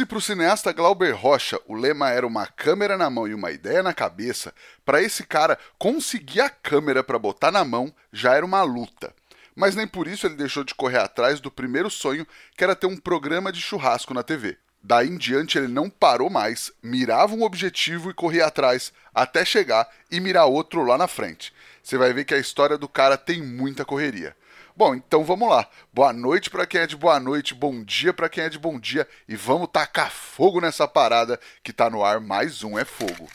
Se para o cineasta Glauber Rocha o lema era uma câmera na mão e uma ideia na cabeça, para esse cara conseguir a câmera para botar na mão já era uma luta. Mas nem por isso ele deixou de correr atrás do primeiro sonho, que era ter um programa de churrasco na TV. Daí em diante ele não parou mais, mirava um objetivo e corria atrás, até chegar e mirar outro lá na frente. Você vai ver que a história do cara tem muita correria. Bom, então vamos lá. Boa noite para quem é de boa noite, bom dia para quem é de bom dia e vamos tacar fogo nessa parada que tá no ar mais um É Fogo.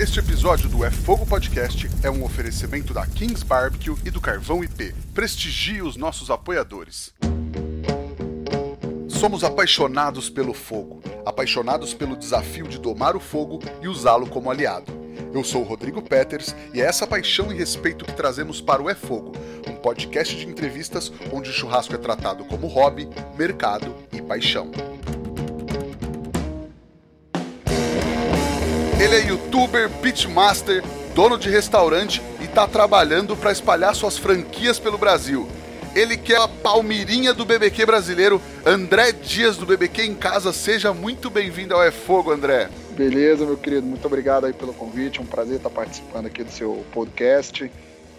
Este episódio do É Fogo Podcast é um oferecimento da Kings Barbecue e do Carvão IP. Prestigie os nossos apoiadores. Somos apaixonados pelo fogo, apaixonados pelo desafio de domar o fogo e usá-lo como aliado. Eu sou o Rodrigo Peters e é essa paixão e respeito que trazemos para o É Fogo, um podcast de entrevistas onde o churrasco é tratado como hobby, mercado e paixão. Ele é youtuber, pitmaster, dono de restaurante e está trabalhando para espalhar suas franquias pelo Brasil. Ele que é a palmirinha do BBQ brasileiro, André Dias do BBQ em Casa. Seja muito bem-vindo ao É Fogo, André. Beleza, meu querido. Muito obrigado aí pelo convite. É um prazer estar participando aqui do seu podcast.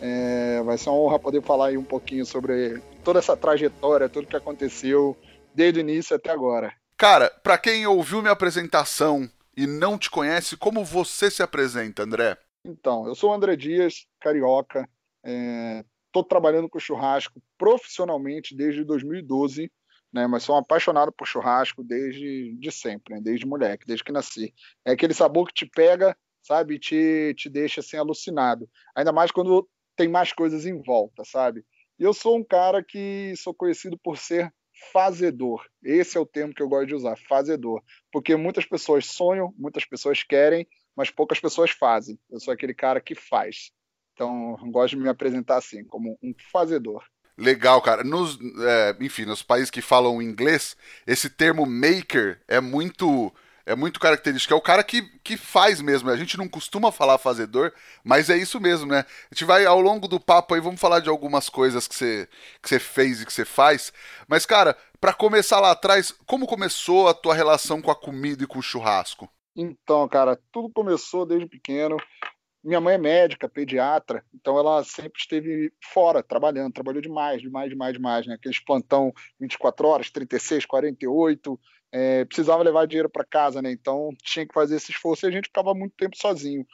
É, vai ser uma honra poder falar aí um pouquinho sobre toda essa trajetória, tudo que aconteceu desde o início até agora. Cara, para quem ouviu minha apresentação e não te conhece, como você se apresenta, André? Então, eu sou o André Dias, carioca. Estou é, trabalhando com churrasco profissionalmente desde 2012 né? Mas sou apaixonado por churrasco desde de sempre, né? desde moleque, desde que nasci. É aquele sabor que te pega, sabe, e te, te deixa assim alucinado. Ainda mais quando tem mais coisas em volta, sabe? E eu sou um cara que sou conhecido por ser fazedor. Esse é o termo que eu gosto de usar, fazedor. Porque muitas pessoas sonham, muitas pessoas querem, mas poucas pessoas fazem. Eu sou aquele cara que faz. Então, gosto de me apresentar assim, como um fazedor. Legal, cara. Nos, é, enfim, nos países que falam inglês, esse termo maker é muito é muito característico. É o cara que, que faz mesmo. A gente não costuma falar fazedor, mas é isso mesmo, né? A gente vai ao longo do papo aí, vamos falar de algumas coisas que você, que você fez e que você faz. Mas, cara, para começar lá atrás, como começou a tua relação com a comida e com o churrasco? Então, cara, tudo começou desde pequeno. Minha mãe é médica, pediatra, então ela sempre esteve fora, trabalhando, trabalhou demais, demais, demais, demais, né? Aqueles plantão 24 horas, 36, 48, é, precisava levar dinheiro para casa, né? Então tinha que fazer esse esforço e a gente ficava muito tempo sozinho.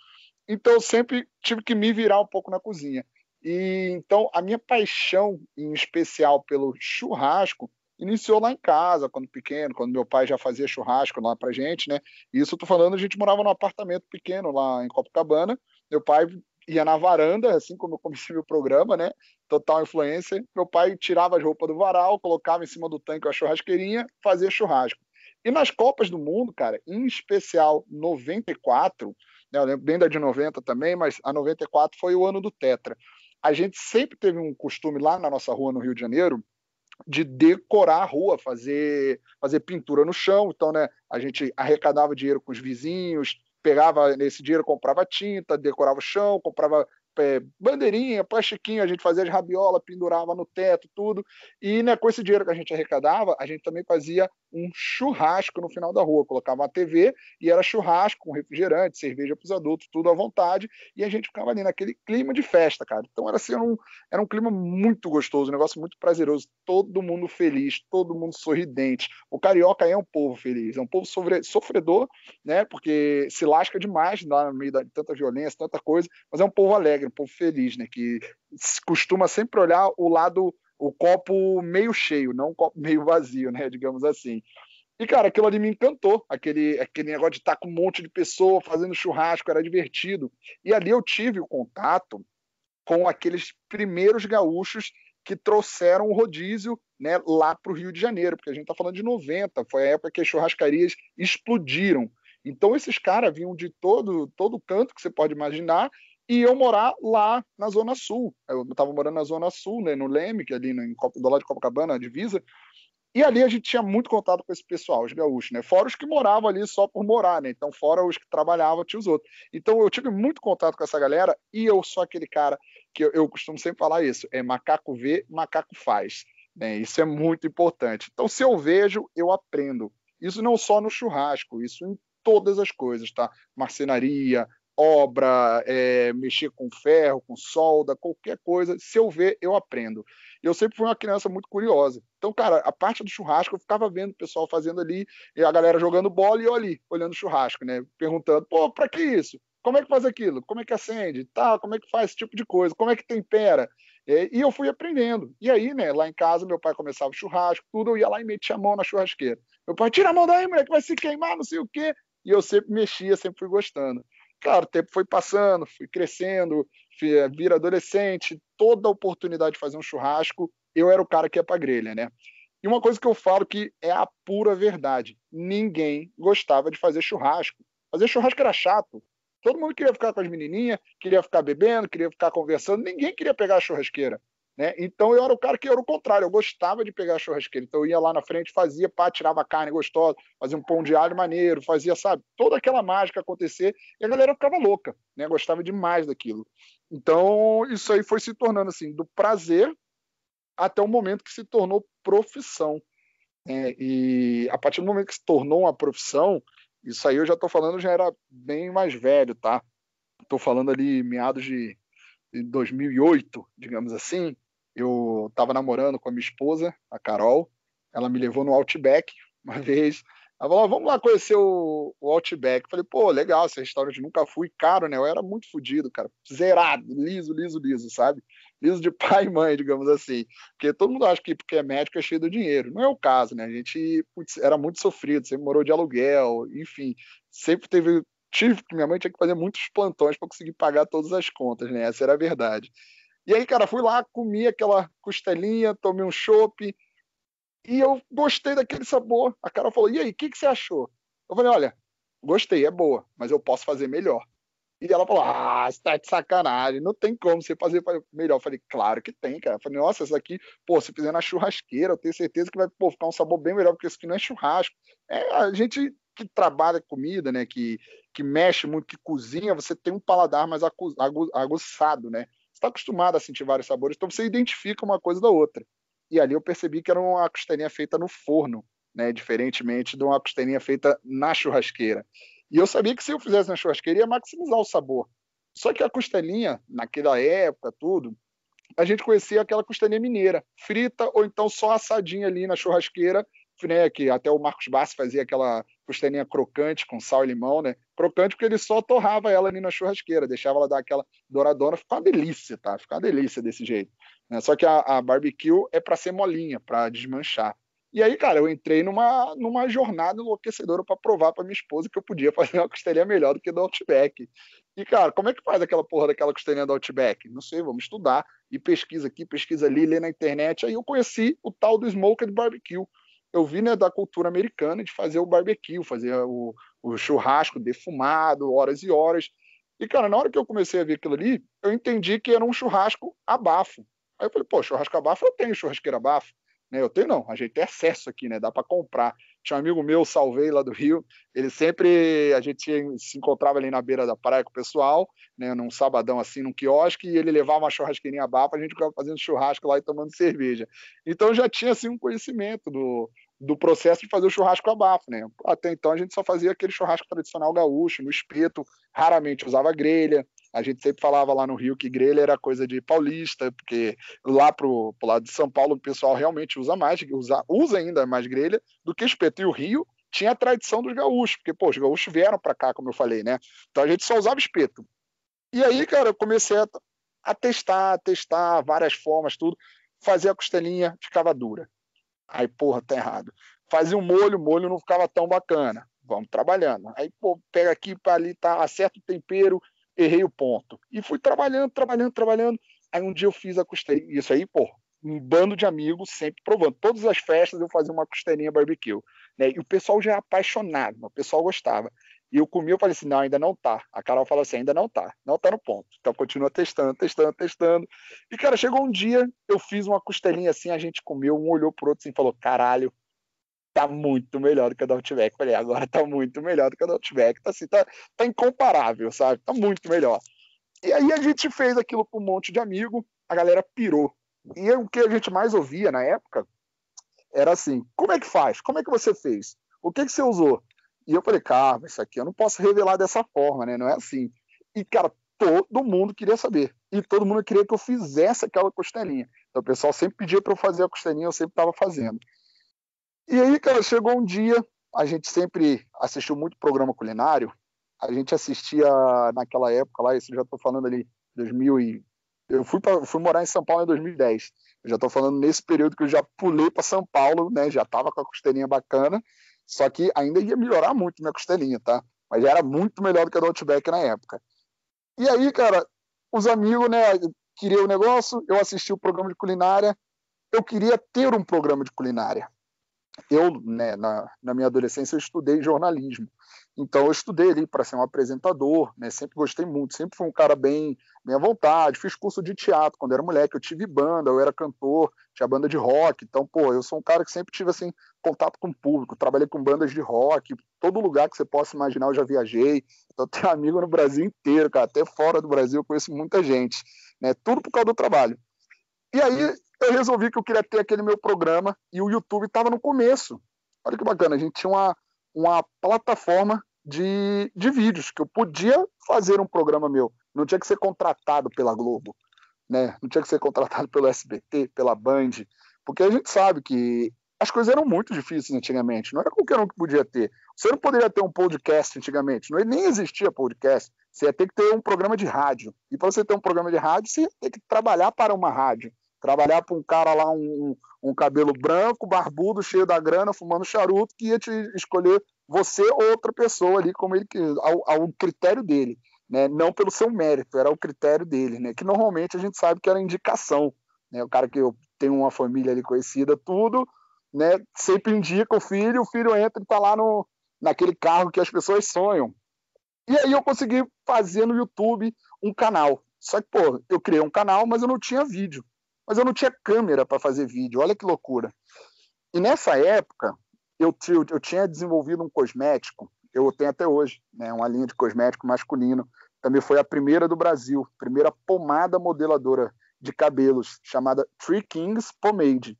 Então eu sempre tive que me virar um pouco na cozinha. E então a minha paixão, em especial pelo churrasco, iniciou lá em casa, quando pequeno, quando meu pai já fazia churrasco lá pra gente, né? Isso eu tô falando, a gente morava num apartamento pequeno lá em Copacabana, meu pai ia na varanda, assim como eu comecei meu programa, né? Total influência. Meu pai tirava as roupas do varal, colocava em cima do tanque a churrasqueirinha, fazia churrasco. E nas Copas do Mundo, cara, em especial 94, né, eu lembro bem da de 90 também, mas a 94 foi o ano do Tetra. A gente sempre teve um costume lá na nossa rua no Rio de Janeiro de decorar a rua, fazer, fazer pintura no chão. Então, né, a gente arrecadava dinheiro com os vizinhos, pegava nesse dinheiro, comprava tinta, decorava o chão, comprava é, bandeirinha, plastiquinho, a gente fazia de rabiola, pendurava no teto, tudo. E né, com esse dinheiro que a gente arrecadava, a gente também fazia um churrasco no final da rua. Colocava uma TV e era churrasco com refrigerante, cerveja para os adultos, tudo à vontade. E a gente ficava ali naquele clima de festa, cara. Então era assim, um, era um clima muito gostoso, um negócio muito prazeroso. Todo mundo feliz, todo mundo sorridente. O carioca é um povo feliz, é um povo sofredor, né? Porque se lasca demais lá no meio de tanta violência, tanta coisa, mas é um povo alegre alegre, um povo feliz, né? Que costuma sempre olhar o lado, o copo meio cheio, não o copo meio vazio, né? Digamos assim. E, cara, aquilo ali me encantou. Aquele, aquele negócio de estar com um monte de pessoa fazendo churrasco, era divertido. E ali eu tive o contato com aqueles primeiros gaúchos que trouxeram o rodízio né, lá para o Rio de Janeiro, porque a gente está falando de 90, foi a época que as churrascarias explodiram. Então esses caras vinham de todo todo canto que você pode imaginar e eu morar lá na Zona Sul. Eu estava morando na Zona Sul, né, no Leme, que é ali no, do lado de Copacabana, a divisa. E ali a gente tinha muito contato com esse pessoal, os gaúchos, né? Fora os que moravam ali só por morar, né? Então, fora os que trabalhavam, tinha os outros. Então, eu tive muito contato com essa galera e eu sou aquele cara que eu, eu costumo sempre falar isso: é macaco vê, macaco faz. Né? Isso é muito importante. Então, se eu vejo, eu aprendo. Isso não só no churrasco, isso em todas as coisas, tá? Marcenaria, obra, é, mexer com ferro, com solda, qualquer coisa. Se eu ver, eu aprendo. Eu sempre fui uma criança muito curiosa. Então, cara, a parte do churrasco eu ficava vendo o pessoal fazendo ali, e a galera jogando bola e eu ali, olhando o churrasco, né? Perguntando, pô, pra que isso? Como é que faz aquilo? Como é que acende? Tá, como é que faz esse tipo de coisa? Como é que tempera? E eu fui aprendendo. E aí, né, lá em casa, meu pai começava o churrasco, tudo, eu ia lá e metia a mão na churrasqueira. Meu pai, tira a mão daí, moleque, vai se queimar, não sei o quê. E eu sempre mexia, sempre fui gostando. Claro, o tempo foi passando, fui crescendo, fui, eh, vira adolescente, toda oportunidade de fazer um churrasco, eu era o cara que ia pra grelha, né? E uma coisa que eu falo que é a pura verdade: ninguém gostava de fazer churrasco. Fazer churrasco era chato. Todo mundo queria ficar com as menininhas, queria ficar bebendo, queria ficar conversando, ninguém queria pegar a churrasqueira. Né? Então eu era o cara que era o contrário, eu gostava de pegar churrasqueira. Então eu ia lá na frente, fazia, pá, tirava carne gostosa, fazia um pão de alho maneiro, fazia, sabe, toda aquela mágica acontecer e a galera ficava louca, né? Gostava demais daquilo. Então isso aí foi se tornando assim, do prazer até o momento que se tornou profissão. Né? E a partir do momento que se tornou uma profissão, isso aí eu já estou falando, já era bem mais velho, tá? Estou falando ali meados de 2008, digamos assim. Eu estava namorando com a minha esposa, a Carol. Ela me levou no Outback uma vez. Ela falou: vamos lá conhecer o, o Outback. falei: pô, legal, esse restaurante nunca fui. Caro, né? Eu era muito fodido, cara. Zerado, liso, liso, liso, sabe? Liso de pai e mãe, digamos assim. Porque todo mundo acha que porque é médico é cheio de dinheiro. Não é o caso, né? A gente putz, era muito sofrido, sempre morou de aluguel, enfim. Sempre teve. Tive minha mãe tinha que fazer muitos plantões para conseguir pagar todas as contas, né? Essa era a verdade. E aí, cara, fui lá, comi aquela costelinha, tomei um chopp e eu gostei daquele sabor. A cara falou: e aí, o que, que você achou? Eu falei: olha, gostei, é boa, mas eu posso fazer melhor. E ela falou: Ah, você tá de sacanagem, não tem como você fazer melhor. Eu falei: Claro que tem, cara. Eu falei: Nossa, isso aqui, pô, se fizer na churrasqueira, eu tenho certeza que vai pô, ficar um sabor bem melhor, porque isso aqui não é churrasco. É, a gente que trabalha comida, né, que, que mexe muito, que cozinha, você tem um paladar mais aguçado, né? Está acostumado a sentir vários sabores, então você identifica uma coisa da outra. E ali eu percebi que era uma costelinha feita no forno, né, diferentemente de uma costelinha feita na churrasqueira. E eu sabia que se eu fizesse na churrasqueira ia maximizar o sabor. Só que a costelinha, naquela época, tudo, a gente conhecia aquela costelinha mineira, frita ou então só assadinha ali na churrasqueira, né, que até o Marcos Bassi fazia aquela costelinha crocante com sal e limão, né? Crocante porque ele só torrava ela ali na churrasqueira, deixava ela dar aquela douradona, ficava uma delícia, tá? Ficava uma delícia desse jeito. Né? Só que a, a barbecue é para ser molinha, para desmanchar. E aí, cara, eu entrei numa, numa jornada enlouquecedora para provar para minha esposa que eu podia fazer uma costelinha melhor do que do Outback. E, cara, como é que faz aquela porra daquela costelinha do Outback? Não sei, vamos estudar. E pesquisa aqui, pesquisa ali, lê na internet. Aí eu conheci o tal do Smoked Barbecue. Eu vi, né, da cultura americana de fazer o barbecue, fazer o, o churrasco defumado, horas e horas. E, cara, na hora que eu comecei a ver aquilo ali, eu entendi que era um churrasco a bafo. Aí eu falei, pô, churrasco a bafo eu tenho churrasqueira a bafo. Né? Eu tenho não, a gente tem acesso aqui, né? Dá para comprar. Tinha um amigo meu, Salvei, lá do Rio, ele sempre, a gente se encontrava ali na beira da praia com o pessoal, né, num sabadão assim, num quiosque, e ele levava uma churrasqueirinha bafa, a gente ficava fazendo churrasco lá e tomando cerveja. Então já tinha assim um conhecimento do, do processo de fazer o churrasco a bafo, né? Até então a gente só fazia aquele churrasco tradicional gaúcho, no espeto, raramente usava grelha, a gente sempre falava lá no Rio que grelha era coisa de paulista, porque lá pro, pro lado de São Paulo o pessoal realmente usa mais, usa, usa ainda mais grelha do que espeto. E o Rio tinha a tradição dos gaúchos, porque, pô, os gaúchos vieram para cá, como eu falei, né? Então a gente só usava espeto. E aí, cara, eu comecei a, a testar, testar várias formas, tudo. Fazia a costelinha, ficava dura. Aí, porra, tá errado. Fazia um molho, o molho não ficava tão bacana. Vamos trabalhando. Aí, pô, pega aqui para ali, tá, acerta o tempero, errei o ponto. E fui trabalhando, trabalhando, trabalhando. Aí um dia eu fiz a costelinha. Isso aí, pô, um bando de amigos sempre provando. Todas as festas eu fazia uma costelinha barbecue. Né? E o pessoal já é apaixonado, o pessoal gostava. E eu comi, eu falei assim, não, ainda não tá. A Carol falou assim, ainda não tá, não tá no ponto. Então continua testando, testando, testando. E, cara, chegou um dia, eu fiz uma costelinha assim, a gente comeu, um olhou pro outro assim falou, caralho, tá muito melhor do que a da Outback. Falei, agora tá muito melhor do que a da Outback. Tá assim, tá, tá incomparável, sabe? Tá muito melhor. E aí a gente fez aquilo com um monte de amigo, a galera pirou. E o que a gente mais ouvia na época era assim: como é que faz? Como é que você fez? O que, que você usou? E eu falei, cara, isso aqui eu não posso revelar dessa forma, né? Não é assim. E, cara, todo mundo queria saber. E todo mundo queria que eu fizesse aquela costelinha. Então o pessoal sempre pedia para eu fazer a costelinha, eu sempre estava fazendo. E aí, cara, chegou um dia, a gente sempre assistiu muito programa culinário. A gente assistia naquela época lá, isso já estou falando ali, 2000 e eu fui, pra, fui morar em São Paulo em 2010. Eu já estou falando nesse período que eu já pulei para São Paulo, né? Já estava com a costelinha bacana, só que ainda ia melhorar muito minha costelinha, tá? Mas já era muito melhor do que a do Outback na época. E aí, cara, os amigos, né, queriam o negócio, eu assisti o programa de culinária, eu queria ter um programa de culinária. Eu, né, na, na minha adolescência, eu estudei jornalismo. Então eu estudei ali para ser um apresentador, né? Sempre gostei muito, sempre fui um cara bem, bem à vontade. Fiz curso de teatro quando era moleque, eu tive banda, eu era cantor, tinha banda de rock. Então, pô, eu sou um cara que sempre tive assim contato com o público, trabalhei com bandas de rock, todo lugar que você possa imaginar eu já viajei. Então, tenho amigo no Brasil inteiro, cara, até fora do Brasil eu conheço muita gente, né? Tudo por causa do trabalho. E aí eu resolvi que eu queria ter aquele meu programa e o YouTube estava no começo. Olha que bacana, a gente tinha uma uma plataforma de, de vídeos, que eu podia fazer um programa meu. Não tinha que ser contratado pela Globo, né? não tinha que ser contratado pelo SBT, pela Band, porque a gente sabe que as coisas eram muito difíceis antigamente, não era qualquer um que podia ter. Você não poderia ter um podcast antigamente, não nem existia podcast. Você ia ter que ter um programa de rádio. E para você ter um programa de rádio, você ia ter que trabalhar para uma rádio. Trabalhar para um cara lá, um, um cabelo branco, barbudo, cheio da grana, fumando charuto, que ia te escolher você ou outra pessoa ali, como ele ao, ao critério dele. Né? Não pelo seu mérito, era o critério dele, né? Que normalmente a gente sabe que era indicação. Né? O cara que eu tenho uma família ali conhecida, tudo, né? Sempre indica o filho, o filho entra e está lá no, naquele carro que as pessoas sonham. E aí eu consegui fazer no YouTube um canal. Só que, pô, eu criei um canal, mas eu não tinha vídeo mas eu não tinha câmera para fazer vídeo. Olha que loucura. E nessa época, eu, eu tinha desenvolvido um cosmético, eu tenho até hoje, né, uma linha de cosmético masculino. Também foi a primeira do Brasil, primeira pomada modeladora de cabelos, chamada Three Kings Pomade.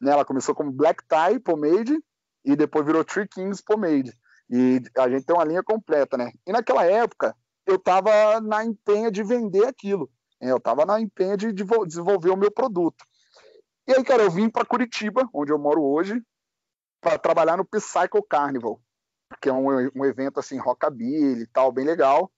Né, ela começou como Black Tie Pomade e depois virou Three Kings Pomade. E a gente tem uma linha completa, né? E naquela época, eu estava na empenha de vender aquilo. É, eu estava na empenha de desenvolver o meu produto. E aí, cara, eu vim para Curitiba, onde eu moro hoje, para trabalhar no Psycho Carnival, que é um, um evento assim, rockabilly e tal, bem legal.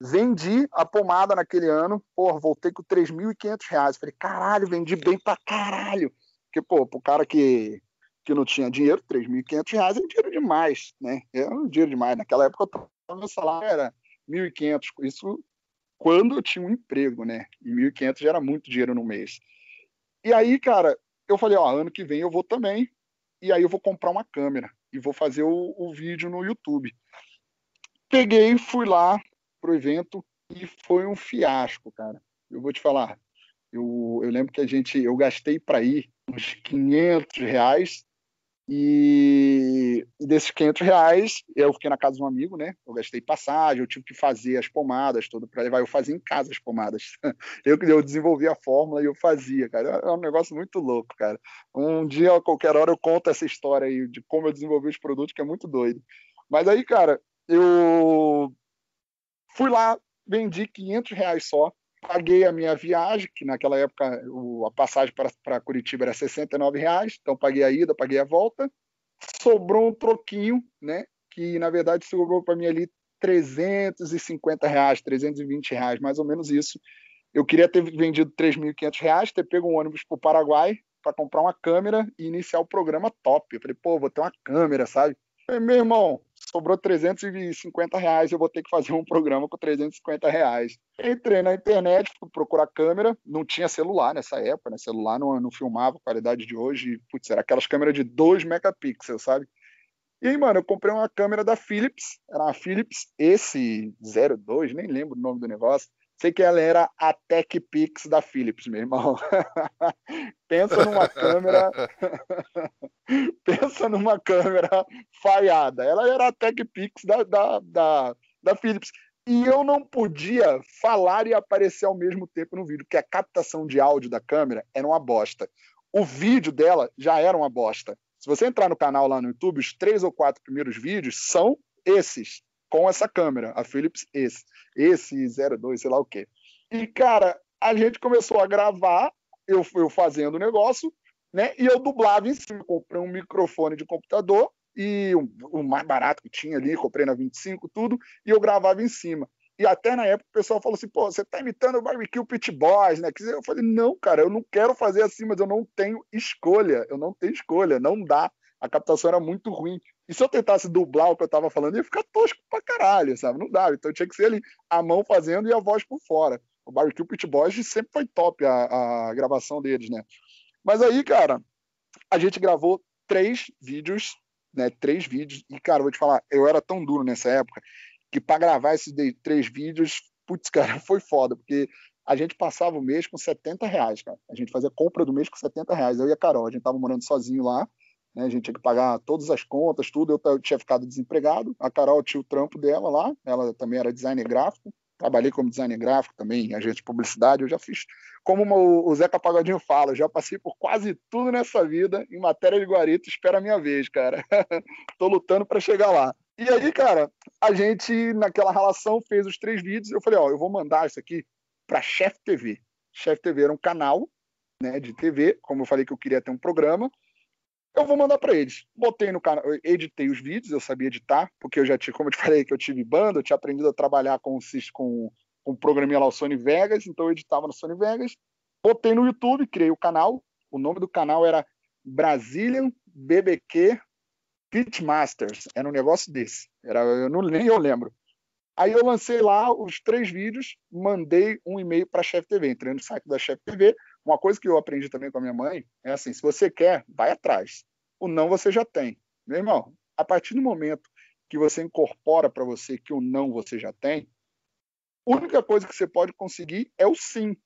Vendi a pomada naquele ano, pô, voltei com 3.500 reais. Falei, caralho, vendi bem pra caralho. Porque, pô, pro cara que, que não tinha dinheiro, 3.500 reais é dinheiro demais, né? É um dinheiro demais. Naquela época, o meu salário era 1.500. Isso quando eu tinha um emprego, né? E 1.500 já era muito dinheiro no mês. E aí, cara, eu falei, ó, ano que vem eu vou também, e aí eu vou comprar uma câmera e vou fazer o, o vídeo no YouTube. Peguei, fui lá pro evento e foi um fiasco, cara. Eu vou te falar, eu, eu lembro que a gente, eu gastei para ir uns 500 reais e, desses 500 reais, eu fiquei na casa de um amigo, né? Eu gastei passagem, eu tive que fazer as pomadas todas para levar. Eu fazia em casa as pomadas. Eu eu desenvolvi a fórmula e eu fazia, cara. É um negócio muito louco, cara. Um dia, a qualquer hora, eu conto essa história aí de como eu desenvolvi os produtos, que é muito doido. Mas aí, cara, eu fui lá, vendi 500 reais só paguei a minha viagem, que naquela época o, a passagem para Curitiba era 69 reais, então paguei a ida, paguei a volta. Sobrou um troquinho, né? Que na verdade sobrou para mim ali 350 reais, 320 reais, mais ou menos isso. Eu queria ter vendido 3.500 reais, ter pego um ônibus para o Paraguai para comprar uma câmera e iniciar o programa top. Eu falei, pô, vou ter uma câmera, sabe? falei, meu irmão, sobrou 350 reais, eu vou ter que fazer um programa com 350 reais. Entrei na internet, fui procurar câmera, não tinha celular nessa época, né? Celular não, não filmava qualidade de hoje, putz, era aquelas câmeras de 2 megapixels, sabe? E aí, mano, eu comprei uma câmera da Philips, era uma Philips esse 02, nem lembro o nome do negócio. Sei que ela era a Tech Pix da Philips, meu irmão. Pensa numa câmera. Pensa numa câmera falhada. Ela era a Tech Pix da, da, da, da Philips. e eu não podia falar e aparecer ao mesmo tempo no vídeo, porque a captação de áudio da câmera era uma bosta. O vídeo dela já era uma bosta. Se você entrar no canal lá no YouTube, os três ou quatro primeiros vídeos são esses, com essa câmera, a Philips esse, esse 02, sei lá o quê. E, cara, a gente começou a gravar, eu, eu fazendo o negócio, né? E eu dublava em cima, comprei um microfone de computador e o, o mais barato que tinha ali, comprei na 25, tudo, e eu gravava em cima. E até na época o pessoal falou assim, pô, você tá imitando o Barbecue Pit Boys, né? Eu falei, não, cara, eu não quero fazer assim, mas eu não tenho escolha, eu não tenho escolha, não dá. A captação era muito ruim. E se eu tentasse dublar o que eu tava falando, ia ficar tosco pra caralho, sabe? Não dava. Então tinha que ser ali a mão fazendo e a voz por fora. O Barbecue Pit Boys sempre foi top a, a gravação deles, né? Mas aí, cara, a gente gravou três vídeos né, três vídeos. E, cara, vou te falar, eu era tão duro nessa época que para gravar esses três vídeos, putz, cara, foi foda, porque a gente passava o mês com 70 reais, cara. A gente fazia compra do mês com 70 reais. Eu e a Carol, a gente tava morando sozinho lá, né? A gente tinha que pagar todas as contas, tudo. Eu, eu tinha ficado desempregado. A Carol tinha o trampo dela lá, ela também era designer gráfico. Trabalhei como designer gráfico também, agente de publicidade. Eu já fiz, como o Zeca Pagodinho fala, já passei por quase tudo nessa vida em matéria de guarita. Espera a minha vez, cara. Tô lutando para chegar lá. E aí, cara, a gente, naquela relação, fez os três vídeos. Eu falei, ó, eu vou mandar isso aqui para Chef TV. Chef TV era um canal né, de TV, como eu falei que eu queria ter um programa. Eu vou mandar para eles. Botei no canal, editei os vídeos, eu sabia editar, porque eu já tinha, como eu te falei, que eu tive banda, eu tinha aprendido a trabalhar com, com, com o programinha lá, o Sony Vegas, então eu editava no Sony Vegas. Botei no YouTube, criei o canal. O nome do canal era Brazilian BBQ Pitmasters, era um negócio desse. Era, eu não, nem eu lembro. Aí eu lancei lá os três vídeos, mandei um e-mail para a Chef TV, entrei no site da Chef TV. Uma coisa que eu aprendi também com a minha mãe é assim: se você quer, vai atrás. O não você já tem. Meu irmão, a partir do momento que você incorpora para você que o não você já tem, a única coisa que você pode conseguir é o sim.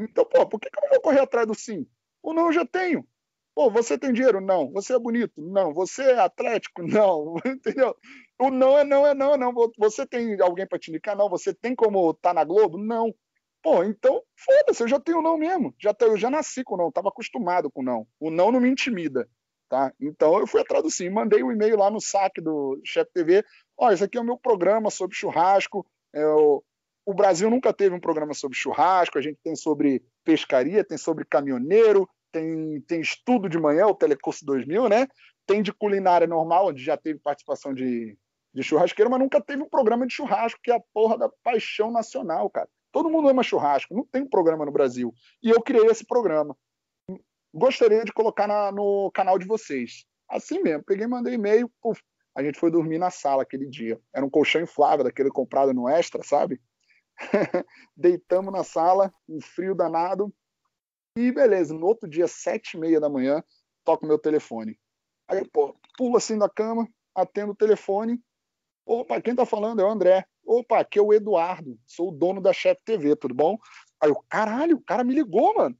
Então, pô, por que, que eu não vou correr atrás do sim? O não eu já tenho. Pô, você tem dinheiro? Não. Você é bonito? Não. Você é atlético? Não. Entendeu? O não é não, é não, é não. Você tem alguém para te indicar? Não. Você tem como estar tá na Globo? Não. Pô, então, foda-se, eu já tenho não mesmo. Já, eu já nasci com não, estava acostumado com não. O não não me intimida. Tá? Então eu fui atrás do sim, mandei um e-mail lá no saque do Chef TV. Ó, esse aqui é o meu programa sobre churrasco. É, o, o Brasil nunca teve um programa sobre churrasco, a gente tem sobre pescaria, tem sobre caminhoneiro, tem, tem estudo de manhã, o Telecurso 2000, né? Tem de culinária normal, onde já teve participação de, de churrasqueiro, mas nunca teve um programa de churrasco, que é a porra da paixão nacional, cara. Todo mundo ama churrasco, não tem um programa no Brasil. E eu criei esse programa. Gostaria de colocar na, no canal de vocês. Assim mesmo, peguei, mandei e-mail, puf, a gente foi dormir na sala aquele dia. Era um colchão inflável, daquele comprado no Extra, sabe? Deitamos na sala, um frio danado, e beleza, no outro dia, sete e meia da manhã, toco meu telefone. Aí, pô, pulo assim da cama, atendo o telefone. Opa, quem tá falando é o André. Opa, aqui é o Eduardo, sou o dono da Chef TV, tudo bom? Aí eu, caralho, o cara me ligou, mano.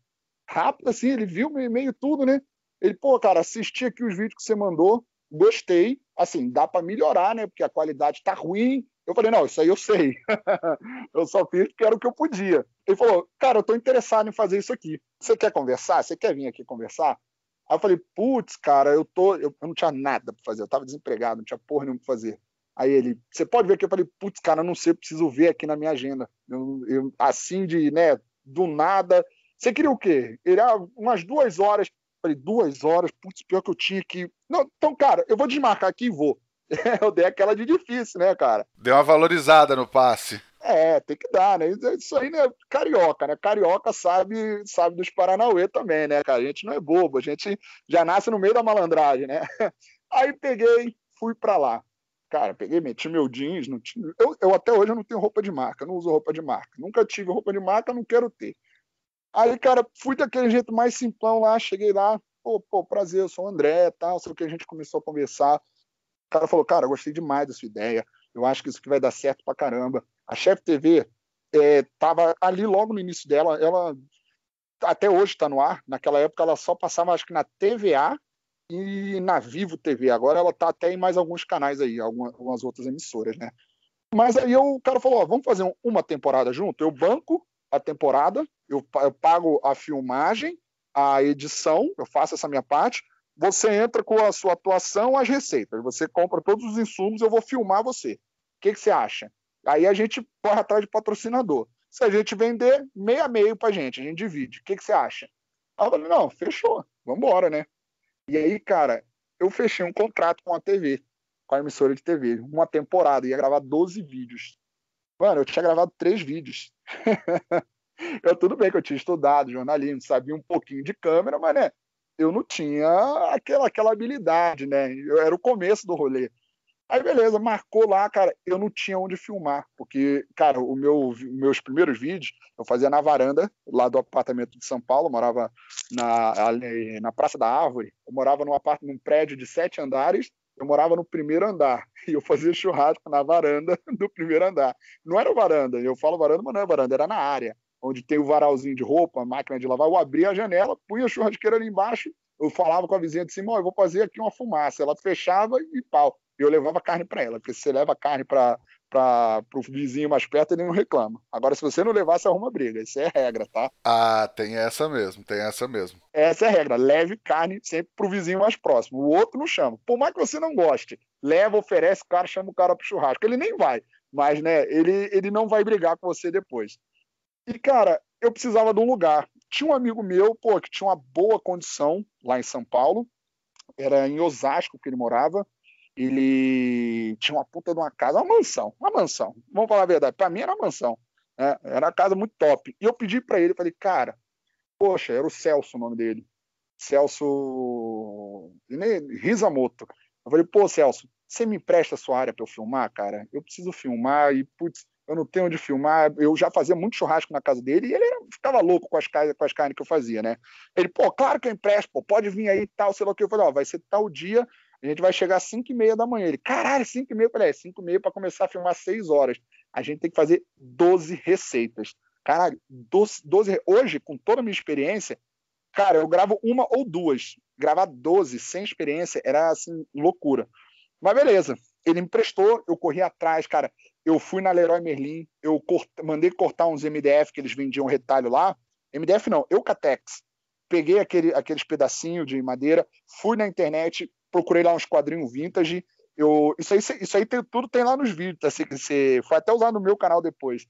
Rápido assim, ele viu meu e-mail tudo, né? Ele, pô, cara, assisti aqui os vídeos que você mandou, gostei. Assim, dá para melhorar, né? Porque a qualidade tá ruim, eu falei, não, isso aí eu sei. eu só fiz porque era o que eu podia. Ele falou, cara, eu tô interessado em fazer isso aqui. Você quer conversar? Você quer vir aqui conversar? Aí eu falei, putz, cara, eu tô. Eu, não tinha nada para fazer, eu tava desempregado, não tinha porra nenhuma pra fazer. Aí ele, você pode ver aqui? Eu falei, putz, cara, não sei, preciso ver aqui na minha agenda. Eu, eu, assim, de, né, do nada. Você queria o quê? Ele, ah, umas duas horas. Eu falei, duas horas, putz, pior que eu tinha que. Não, então, cara, eu vou desmarcar aqui e vou. eu dei aquela de difícil, né, cara? Deu uma valorizada no passe. É, tem que dar, né? Isso aí, né? Carioca, né? Carioca sabe, sabe dos Paranauê também, né, cara? A gente não é bobo, a gente já nasce no meio da malandragem, né? Aí peguei, fui para lá. Cara, peguei, meti meu jeans. Não tinha... eu, eu até hoje não tenho roupa de marca, não uso roupa de marca. Nunca tive roupa de marca, não quero ter. Aí, cara, fui daquele jeito mais simplão lá, cheguei lá, pô, pô, prazer, eu sou o André, tal, sei o que, a gente começou a conversar. O cara falou, cara, gostei demais da sua ideia. Eu acho que isso aqui vai dar certo pra caramba. A Chef TV é, ali logo no início dela. Ela até hoje está no ar. Naquela época ela só passava, acho que na TVA e na Vivo TV. Agora ela está até em mais alguns canais aí, algumas, outras emissoras, né? Mas aí o cara falou: ó, vamos fazer uma temporada junto? Eu banco a temporada, eu, eu pago a filmagem, a edição, eu faço essa minha parte. Você entra com a sua atuação, as receitas. Você compra todos os insumos, eu vou filmar você. O que, que você acha? Aí a gente corre atrás de patrocinador. Se a gente vender, meio a meio pra gente, a gente divide. O que, que você acha? Aí eu falei, não, fechou, vamos embora, né? E aí, cara, eu fechei um contrato com a TV, com a emissora de TV, uma temporada, ia gravar 12 vídeos. Mano, eu tinha gravado três vídeos. eu, tudo bem que eu tinha estudado jornalismo, sabia um pouquinho de câmera, mas né, eu não tinha aquela, aquela habilidade, né? Eu, era o começo do rolê. Aí, beleza, marcou lá, cara. Eu não tinha onde filmar, porque, cara, o meu, meus primeiros vídeos eu fazia na varanda, lá do apartamento de São Paulo. Morava na, ali, na Praça da Árvore. Eu morava num, apartamento, num prédio de sete andares. Eu morava no primeiro andar e eu fazia churrasco na varanda do primeiro andar. Não era varanda, eu falo varanda, mas não é varanda, era na área, onde tem o varalzinho de roupa, máquina de lavar. Eu abria a janela, punha a churrasqueira ali embaixo. Eu falava com a vizinha de cima: oh, eu vou fazer aqui uma fumaça. Ela fechava e pau eu levava carne para ela, porque se você leva carne para o vizinho mais perto, ele não reclama. Agora, se você não levar, você arruma briga. Isso é regra, tá? Ah, tem essa mesmo, tem essa mesmo. Essa é a regra. Leve carne sempre pro vizinho mais próximo. O outro não chama. Por mais que você não goste, leva, oferece, o cara chama o cara pro churrasco. Ele nem vai, mas, né, ele, ele não vai brigar com você depois. E, cara, eu precisava de um lugar. Tinha um amigo meu, pô, que tinha uma boa condição lá em São Paulo. Era em Osasco que ele morava ele tinha uma puta de uma casa, uma mansão, uma mansão. Vamos falar a verdade, para mim era uma mansão. Né? Era uma casa muito top. E eu pedi para ele, falei, cara, poxa, era o Celso o nome dele. Celso Risamoto. Eu falei, pô, Celso, você me empresta a sua área para eu filmar, cara? Eu preciso filmar e, putz, eu não tenho onde filmar. Eu já fazia muito churrasco na casa dele e ele ficava louco com as, com as carnes que eu fazia, né? Ele, pô, claro que eu empresto, pô, pode vir aí e tal, sei lá o que. Eu falei, ó, vai ser tal dia, a gente vai chegar às 5 e meia da manhã. Ele, caralho, 5 e meia. Eu falei, é, 5 e meia para começar a filmar 6 horas. A gente tem que fazer 12 receitas. Caralho, 12, 12, hoje, com toda a minha experiência, cara, eu gravo uma ou duas. Gravar 12 sem experiência era, assim, loucura. Mas beleza, ele me prestou, eu corri atrás, cara. Eu fui na Leroy Merlin, eu cort... mandei cortar uns MDF que eles vendiam retalho lá. MDF não, Eucatex. Peguei aquele, aqueles pedacinhos de madeira, fui na internet, procurei lá uns quadrinhos vintage. Eu, isso aí, isso aí tem, tudo tem lá nos vídeos, assim, você foi até usar no meu canal depois.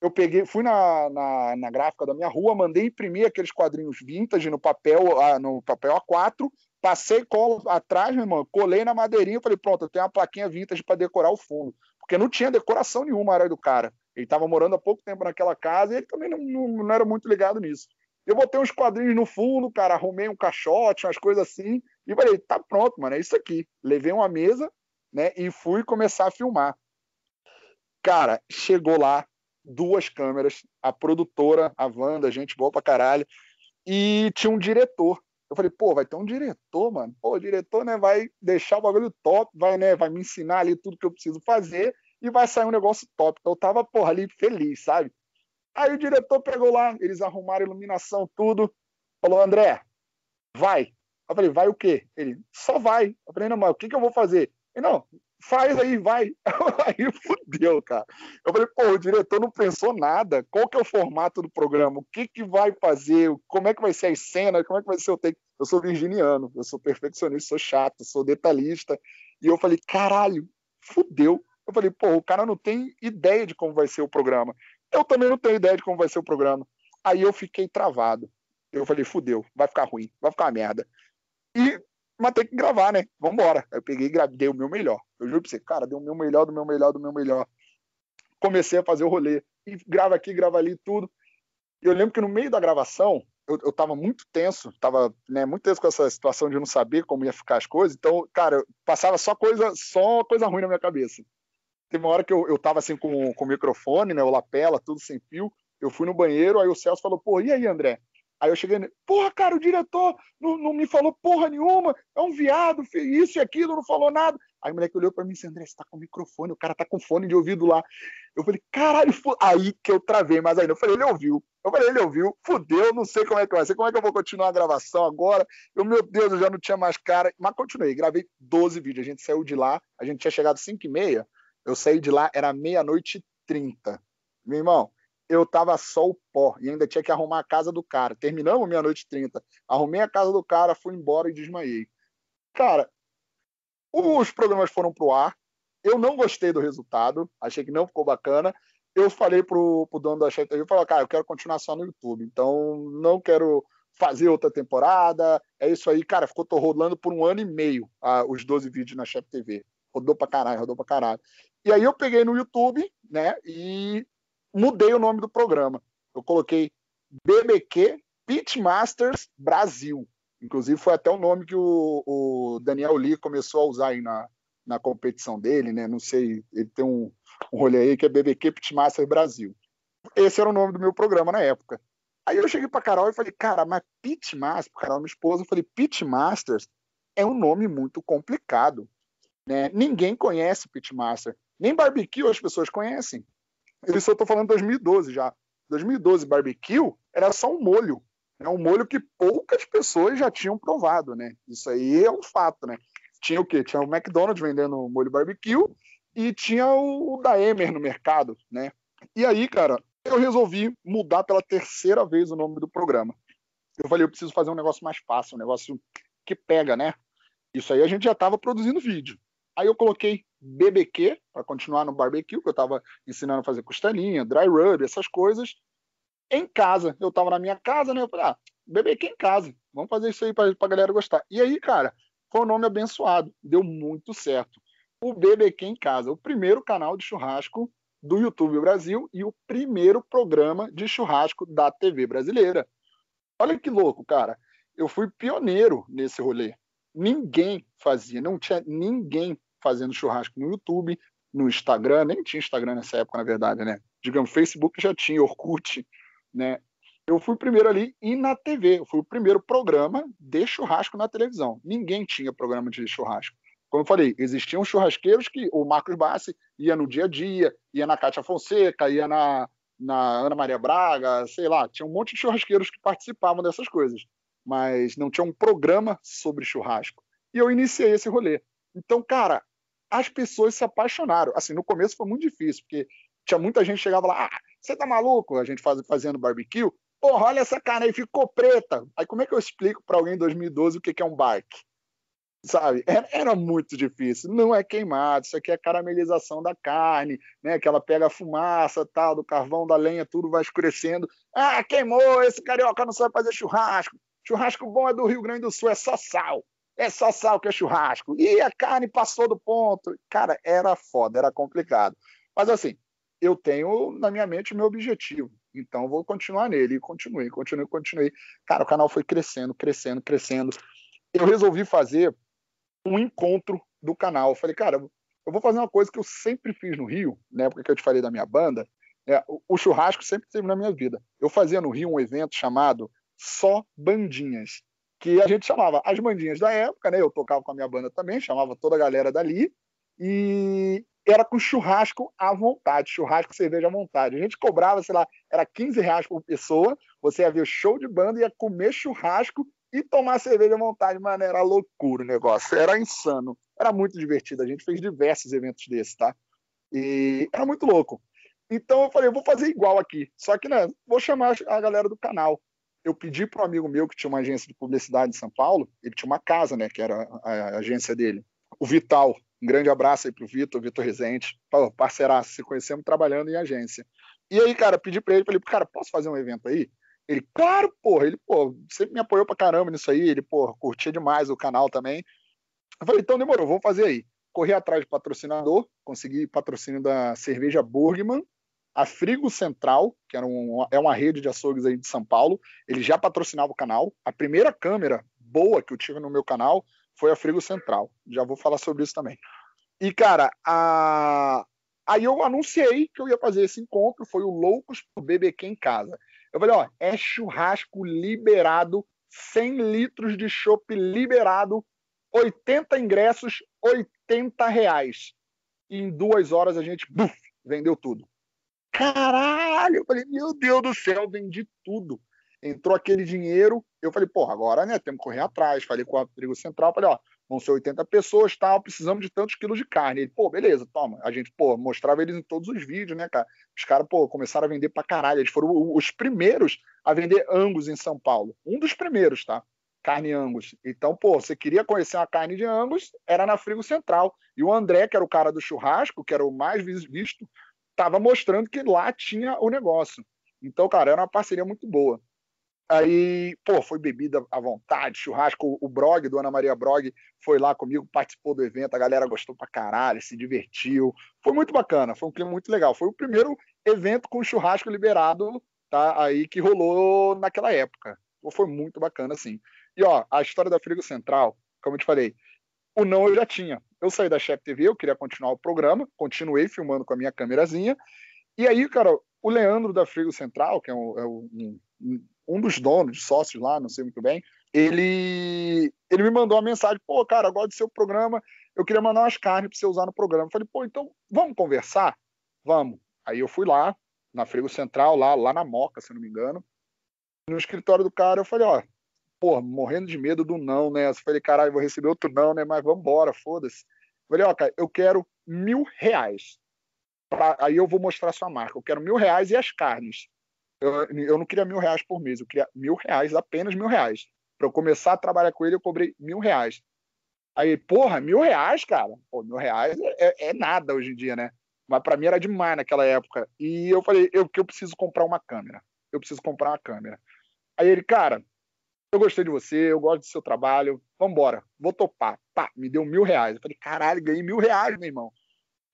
Eu peguei, fui na, na, na, gráfica da minha rua, mandei imprimir aqueles quadrinhos vintage no papel, no papel A4, passei colo atrás, meu irmão, colei na madeirinha, falei, pronto, eu tenho uma plaquinha vintage para decorar o fundo. Porque não tinha decoração nenhuma área do cara. Ele estava morando há pouco tempo naquela casa e ele também não, não, não era muito ligado nisso. Eu botei uns quadrinhos no fundo, cara, arrumei um caixote, umas coisas assim, e falei, tá pronto, mano, é isso aqui. Levei uma mesa, né, e fui começar a filmar. Cara, chegou lá, duas câmeras, a produtora, a Wanda, gente boa pra caralho, e tinha um diretor. Eu falei, pô, vai ter um diretor, mano. Pô, o diretor, né, vai deixar o bagulho top, vai, né, vai me ensinar ali tudo que eu preciso fazer e vai sair um negócio top. Então eu tava, porra, ali feliz, sabe? Aí o diretor pegou lá, eles arrumaram iluminação, tudo. Falou, André, vai. Eu falei, vai o quê? Ele, só vai. Eu falei, não, mas o que, que eu vou fazer? Ele, não, faz aí, vai. Aí fudeu, cara. Eu falei, pô, o diretor não pensou nada. Qual que é o formato do programa? O que que vai fazer? Como é que vai ser as cenas? Como é que vai ser o take? Eu sou virginiano, eu sou perfeccionista, sou chato, sou detalhista. E eu falei, caralho, fudeu. Eu falei, pô, o cara não tem ideia de como vai ser o programa. Eu também não tenho ideia de como vai ser o programa. Aí eu fiquei travado. Eu falei, fudeu, vai ficar ruim, vai ficar merda. E, mas tem que gravar, né? Vambora. Eu peguei e dei o meu melhor. Eu juro pra você, cara, dei o meu melhor, do meu melhor, do meu melhor. Comecei a fazer o rolê. E grava aqui, grava ali, tudo. E eu lembro que no meio da gravação, eu, eu tava muito tenso, tava né, muito tenso com essa situação de não saber como ia ficar as coisas. Então, cara, passava só coisa, só coisa ruim na minha cabeça. Teve uma hora que eu, eu tava assim com, com o microfone, né? O lapela, tudo sem fio. Eu fui no banheiro, aí o Celso falou, pô, e aí, André? Aí eu cheguei, porra, cara, o diretor não, não me falou porra nenhuma, é um viado, isso e aquilo, não falou nada. Aí o moleque olhou pra mim e disse, André, você tá com microfone, o cara tá com fone de ouvido lá. Eu falei, caralho, aí que eu travei mais ainda. Eu falei, ele ouviu. Eu falei, ele ouviu, fudeu, não sei como é que vai ser, como é que eu vou continuar a gravação agora? Eu, meu Deus, eu já não tinha mais cara. Mas continuei, gravei 12 vídeos. A gente saiu de lá, a gente tinha chegado 5 e meia, Eu saí de lá, era meia-noite e trinta. Meu irmão, eu tava só o pó e ainda tinha que arrumar a casa do cara. Terminamos meia-noite e trinta. Arrumei a casa do cara, fui embora e desmaiei. Cara, os programas foram pro ar. Eu não gostei do resultado, achei que não ficou bacana. Eu falei pro, pro dono da Chat TV, falei, cara, eu quero continuar só no YouTube, então não quero fazer outra temporada. É isso aí, cara, ficou rolando por um ano e meio ah, os 12 vídeos na Chat TV. Rodou pra caralho, rodou pra caralho. E aí eu peguei no YouTube, né, e mudei o nome do programa. Eu coloquei BBQ Pitmasters Brasil. Inclusive foi até o nome que o, o, Daniel Lee começou a usar aí na, na competição dele, né? Não sei, ele tem um, um rolê aí que é BBQ Pitmasters Brasil. Esse era o nome do meu programa na época. Aí eu cheguei pra Carol e falei, cara, mas Pitmasters, Carol, minha esposa, eu falei, Pitmasters é um nome muito complicado. Né? Ninguém conhece Pitmaster. Nem barbecue as pessoas conhecem. Isso eu estou falando 2012 já. 2012 barbecue era só um molho. É um molho que poucas pessoas já tinham provado, né? Isso aí é um fato, né? Tinha o quê? Tinha o McDonald's vendendo molho barbecue e tinha o Daemer no mercado, né? E aí, cara, eu resolvi mudar pela terceira vez o nome do programa. Eu falei, eu preciso fazer um negócio mais fácil, um negócio que pega, né? Isso aí a gente já estava produzindo vídeo. Aí eu coloquei BBQ para continuar no barbecue, que eu estava ensinando a fazer costelinha, dry rub, essas coisas. Em casa, eu estava na minha casa, né? Eu falei, ah, BBQ em casa, vamos fazer isso aí para a galera gostar. E aí, cara, foi um nome abençoado, deu muito certo. O BBQ em casa, o primeiro canal de churrasco do YouTube Brasil e o primeiro programa de churrasco da TV brasileira. Olha que louco, cara. Eu fui pioneiro nesse rolê. Ninguém fazia, não tinha ninguém fazendo churrasco no YouTube, no Instagram, nem tinha Instagram nessa época, na verdade, né? Digamos, Facebook já tinha, Orkut, né? Eu fui primeiro ali e na TV, eu fui o primeiro programa de churrasco na televisão. Ninguém tinha programa de churrasco. Como eu falei, existiam churrasqueiros que o Marcos Bassi ia no dia a dia, ia na Cátia Fonseca, ia na, na Ana Maria Braga, sei lá, tinha um monte de churrasqueiros que participavam dessas coisas, mas não tinha um programa sobre churrasco. E eu iniciei esse rolê. Então, cara, as pessoas se apaixonaram. Assim, no começo foi muito difícil, porque tinha muita gente que chegava lá, ah, você tá maluco? A gente faz, fazendo barbecue. Porra, olha essa carne aí, ficou preta. Aí como é que eu explico para alguém em 2012 o que, que é um bike? Sabe? Era, era, muito difícil. Não é queimado, isso aqui é caramelização da carne, né? Que ela pega a fumaça, tal, do carvão, da lenha, tudo vai escurecendo. Ah, queimou, esse carioca não sabe fazer churrasco. Churrasco bom é do Rio Grande do Sul, é só sal é só sal que é churrasco. E a carne passou do ponto. Cara, era foda, era complicado. Mas assim, eu tenho na minha mente o meu objetivo. Então vou continuar nele. E continuei, continuei, continuei. Cara, o canal foi crescendo, crescendo, crescendo. Eu resolvi fazer um encontro do canal. Eu falei, cara, eu vou fazer uma coisa que eu sempre fiz no Rio, na época que eu te falei da minha banda. É, o churrasco sempre esteve na minha vida. Eu fazia no Rio um evento chamado Só Bandinhas que a gente chamava as bandinhas da época, né? Eu tocava com a minha banda também, chamava toda a galera dali, e era com churrasco à vontade, churrasco, cerveja à vontade. A gente cobrava, sei lá, era 15 reais por pessoa, você ia ver show de banda, ia comer churrasco e tomar cerveja à vontade, mano, era loucura o negócio, era insano, era muito divertido, a gente fez diversos eventos desses, tá? E era muito louco. Então eu falei, eu vou fazer igual aqui, só que, né, vou chamar a galera do canal eu pedi para um amigo meu que tinha uma agência de publicidade em São Paulo, ele tinha uma casa, né, que era a, a agência dele, o Vital. Um grande abraço aí pro Vitor, Vitor Rezende, parceiraço, se conhecemos trabalhando em agência. E aí, cara, pedi para ele, falei, cara, posso fazer um evento aí? Ele, claro, porra, ele, pô, sempre me apoiou pra caramba nisso aí, ele, pô, curtia demais o canal também. Eu falei, então demorou, vamos fazer aí. Corri atrás de patrocinador, consegui patrocínio da cerveja Burgman, a Frigo Central, que era um, é uma rede de açougues aí de São Paulo, ele já patrocinava o canal. A primeira câmera boa que eu tive no meu canal foi a Frigo Central. Já vou falar sobre isso também. E, cara, a... aí eu anunciei que eu ia fazer esse encontro, foi o Loucos pro BBQ em casa. Eu falei, ó, é churrasco liberado, 100 litros de chopp liberado, 80 ingressos, 80 reais. E em duas horas a gente, buf, vendeu tudo. Caralho! Eu falei, meu Deus do céu, vendi tudo. Entrou aquele dinheiro, eu falei, porra, agora né, temos que correr atrás. Falei com a Trigo Central, falei, ó, vão ser 80 pessoas, tal, precisamos de tantos quilos de carne. Ele, pô, beleza, toma. A gente, pô, mostrava eles em todos os vídeos, né, cara? Os caras, pô, começaram a vender pra caralho. Eles foram os primeiros a vender Angus em São Paulo. Um dos primeiros, tá? Carne Angus. Então, pô, você queria conhecer uma carne de Angus, era na Frigo Central. E o André, que era o cara do churrasco, que era o mais visto, tava mostrando que lá tinha o negócio. Então, cara, era uma parceria muito boa. Aí, pô, foi bebida à vontade, churrasco. O Brog, do Ana Maria Brog, foi lá comigo, participou do evento. A galera gostou pra caralho, se divertiu. Foi muito bacana, foi um clima muito legal. Foi o primeiro evento com churrasco liberado, tá? Aí que rolou naquela época. Foi muito bacana, assim. E, ó, a história da Frigo Central, como eu te falei, o não eu já tinha. Eu saí da Chef TV, eu queria continuar o programa, continuei filmando com a minha câmerazinha. E aí, cara, o Leandro da Frigo Central, que é um, é um um dos donos, sócios lá, não sei muito bem, ele, ele me mandou uma mensagem, pô, cara, eu gosto do seu programa, eu queria mandar umas carnes para você usar no programa. Eu falei, pô, então vamos conversar? Vamos. Aí eu fui lá, na Frigo Central, lá, lá na Moca, se não me engano, no escritório do cara, eu falei, ó, pô, morrendo de medo do não, né? Eu falei, caralho, vou receber outro não, né? Mas vambora, foda-se. Falei, ó, cara, eu quero mil reais. Pra... Aí eu vou mostrar sua marca. Eu quero mil reais e as carnes eu, eu não queria mil reais por mês, eu queria mil reais, apenas mil reais. Para eu começar a trabalhar com ele, eu cobrei mil reais. Aí, porra, mil reais, cara? Pô, mil reais é, é, é nada hoje em dia, né? Mas para mim era demais naquela época. E eu falei, eu que eu preciso comprar uma câmera. Eu preciso comprar uma câmera. Aí ele, cara, eu gostei de você, eu gosto do seu trabalho, vambora, vou topar. Pá, me deu mil reais. Eu falei, caralho, ganhei mil reais, meu irmão.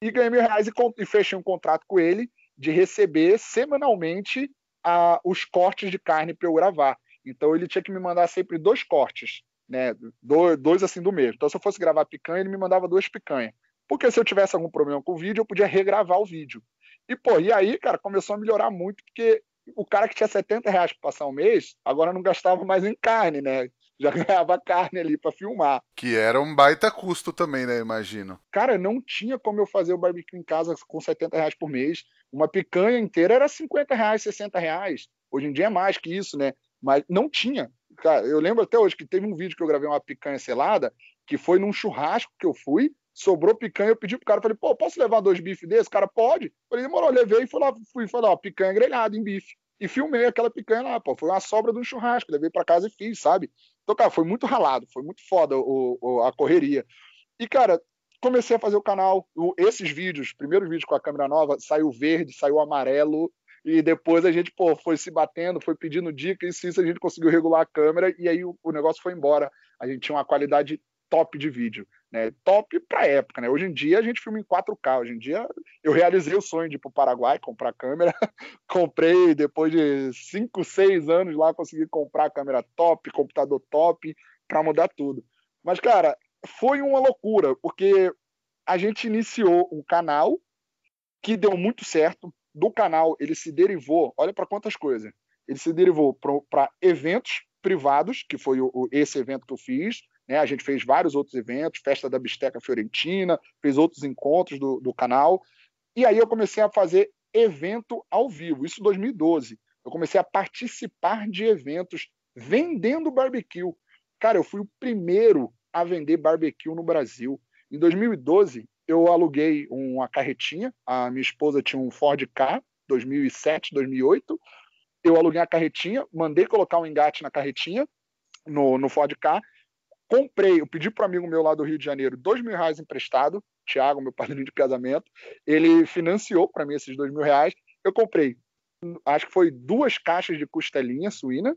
E ganhei mil reais e, e fechei um contrato com ele de receber semanalmente a, os cortes de carne para eu gravar. Então ele tinha que me mandar sempre dois cortes, né? Dois, dois assim do mesmo. Então se eu fosse gravar picanha, ele me mandava duas picanhas. Porque se eu tivesse algum problema com o vídeo, eu podia regravar o vídeo. E, pô, e aí, cara, começou a melhorar muito, porque o cara que tinha 70 reais para passar um mês, agora não gastava mais em carne, né? Já ganhava carne ali para filmar. Que era um baita custo também, né? Imagino. Cara, não tinha como eu fazer o barbecue em casa com 70 reais por mês. Uma picanha inteira era 50 reais, 60 reais. Hoje em dia é mais que isso, né? Mas não tinha. Cara, eu lembro até hoje que teve um vídeo que eu gravei uma picanha selada, que foi num churrasco que eu fui, sobrou picanha, eu pedi pro cara, falei, pô, posso levar dois bifes desses? O cara, pode. Falei, demorou, levei e fui lá, fui, falei, ó, picanha grelhada em bife. E filmei aquela picanha lá, pô, foi uma sobra de um churrasco, levei para casa e fiz, sabe? Então, cara, foi muito ralado, foi muito foda o, o, a correria. E, cara, comecei a fazer o canal. O, esses vídeos, primeiros vídeos com a câmera nova, saiu verde, saiu amarelo. E depois a gente pô, foi se batendo, foi pedindo dicas, e isso a gente conseguiu regular a câmera, e aí o, o negócio foi embora. A gente tinha uma qualidade top de vídeo, né? Top para época, né? Hoje em dia a gente filma em 4K. Hoje em dia eu realizei o sonho de ir para o Paraguai comprar câmera. Comprei depois de 5, 6 anos lá consegui comprar câmera top, computador top para mudar tudo. Mas cara, foi uma loucura, porque a gente iniciou um canal que deu muito certo. Do canal, ele se derivou, olha para quantas coisas. Ele se derivou para eventos privados, que foi o, esse evento que eu fiz. Né? A gente fez vários outros eventos, Festa da Bisteca Fiorentina, fez outros encontros do, do canal. E aí eu comecei a fazer evento ao vivo, isso em 2012. Eu comecei a participar de eventos vendendo barbecue. Cara, eu fui o primeiro a vender barbecue no Brasil. Em 2012, eu aluguei uma carretinha. A minha esposa tinha um Ford K, 2007, 2008. Eu aluguei a carretinha, mandei colocar um engate na carretinha, no, no Ford K. Comprei, eu pedi para um amigo meu lá do Rio de Janeiro dois mil reais emprestado, Thiago, meu padrinho de casamento. Ele financiou para mim esses dois mil reais. Eu comprei, acho que foi duas caixas de costelinha suína.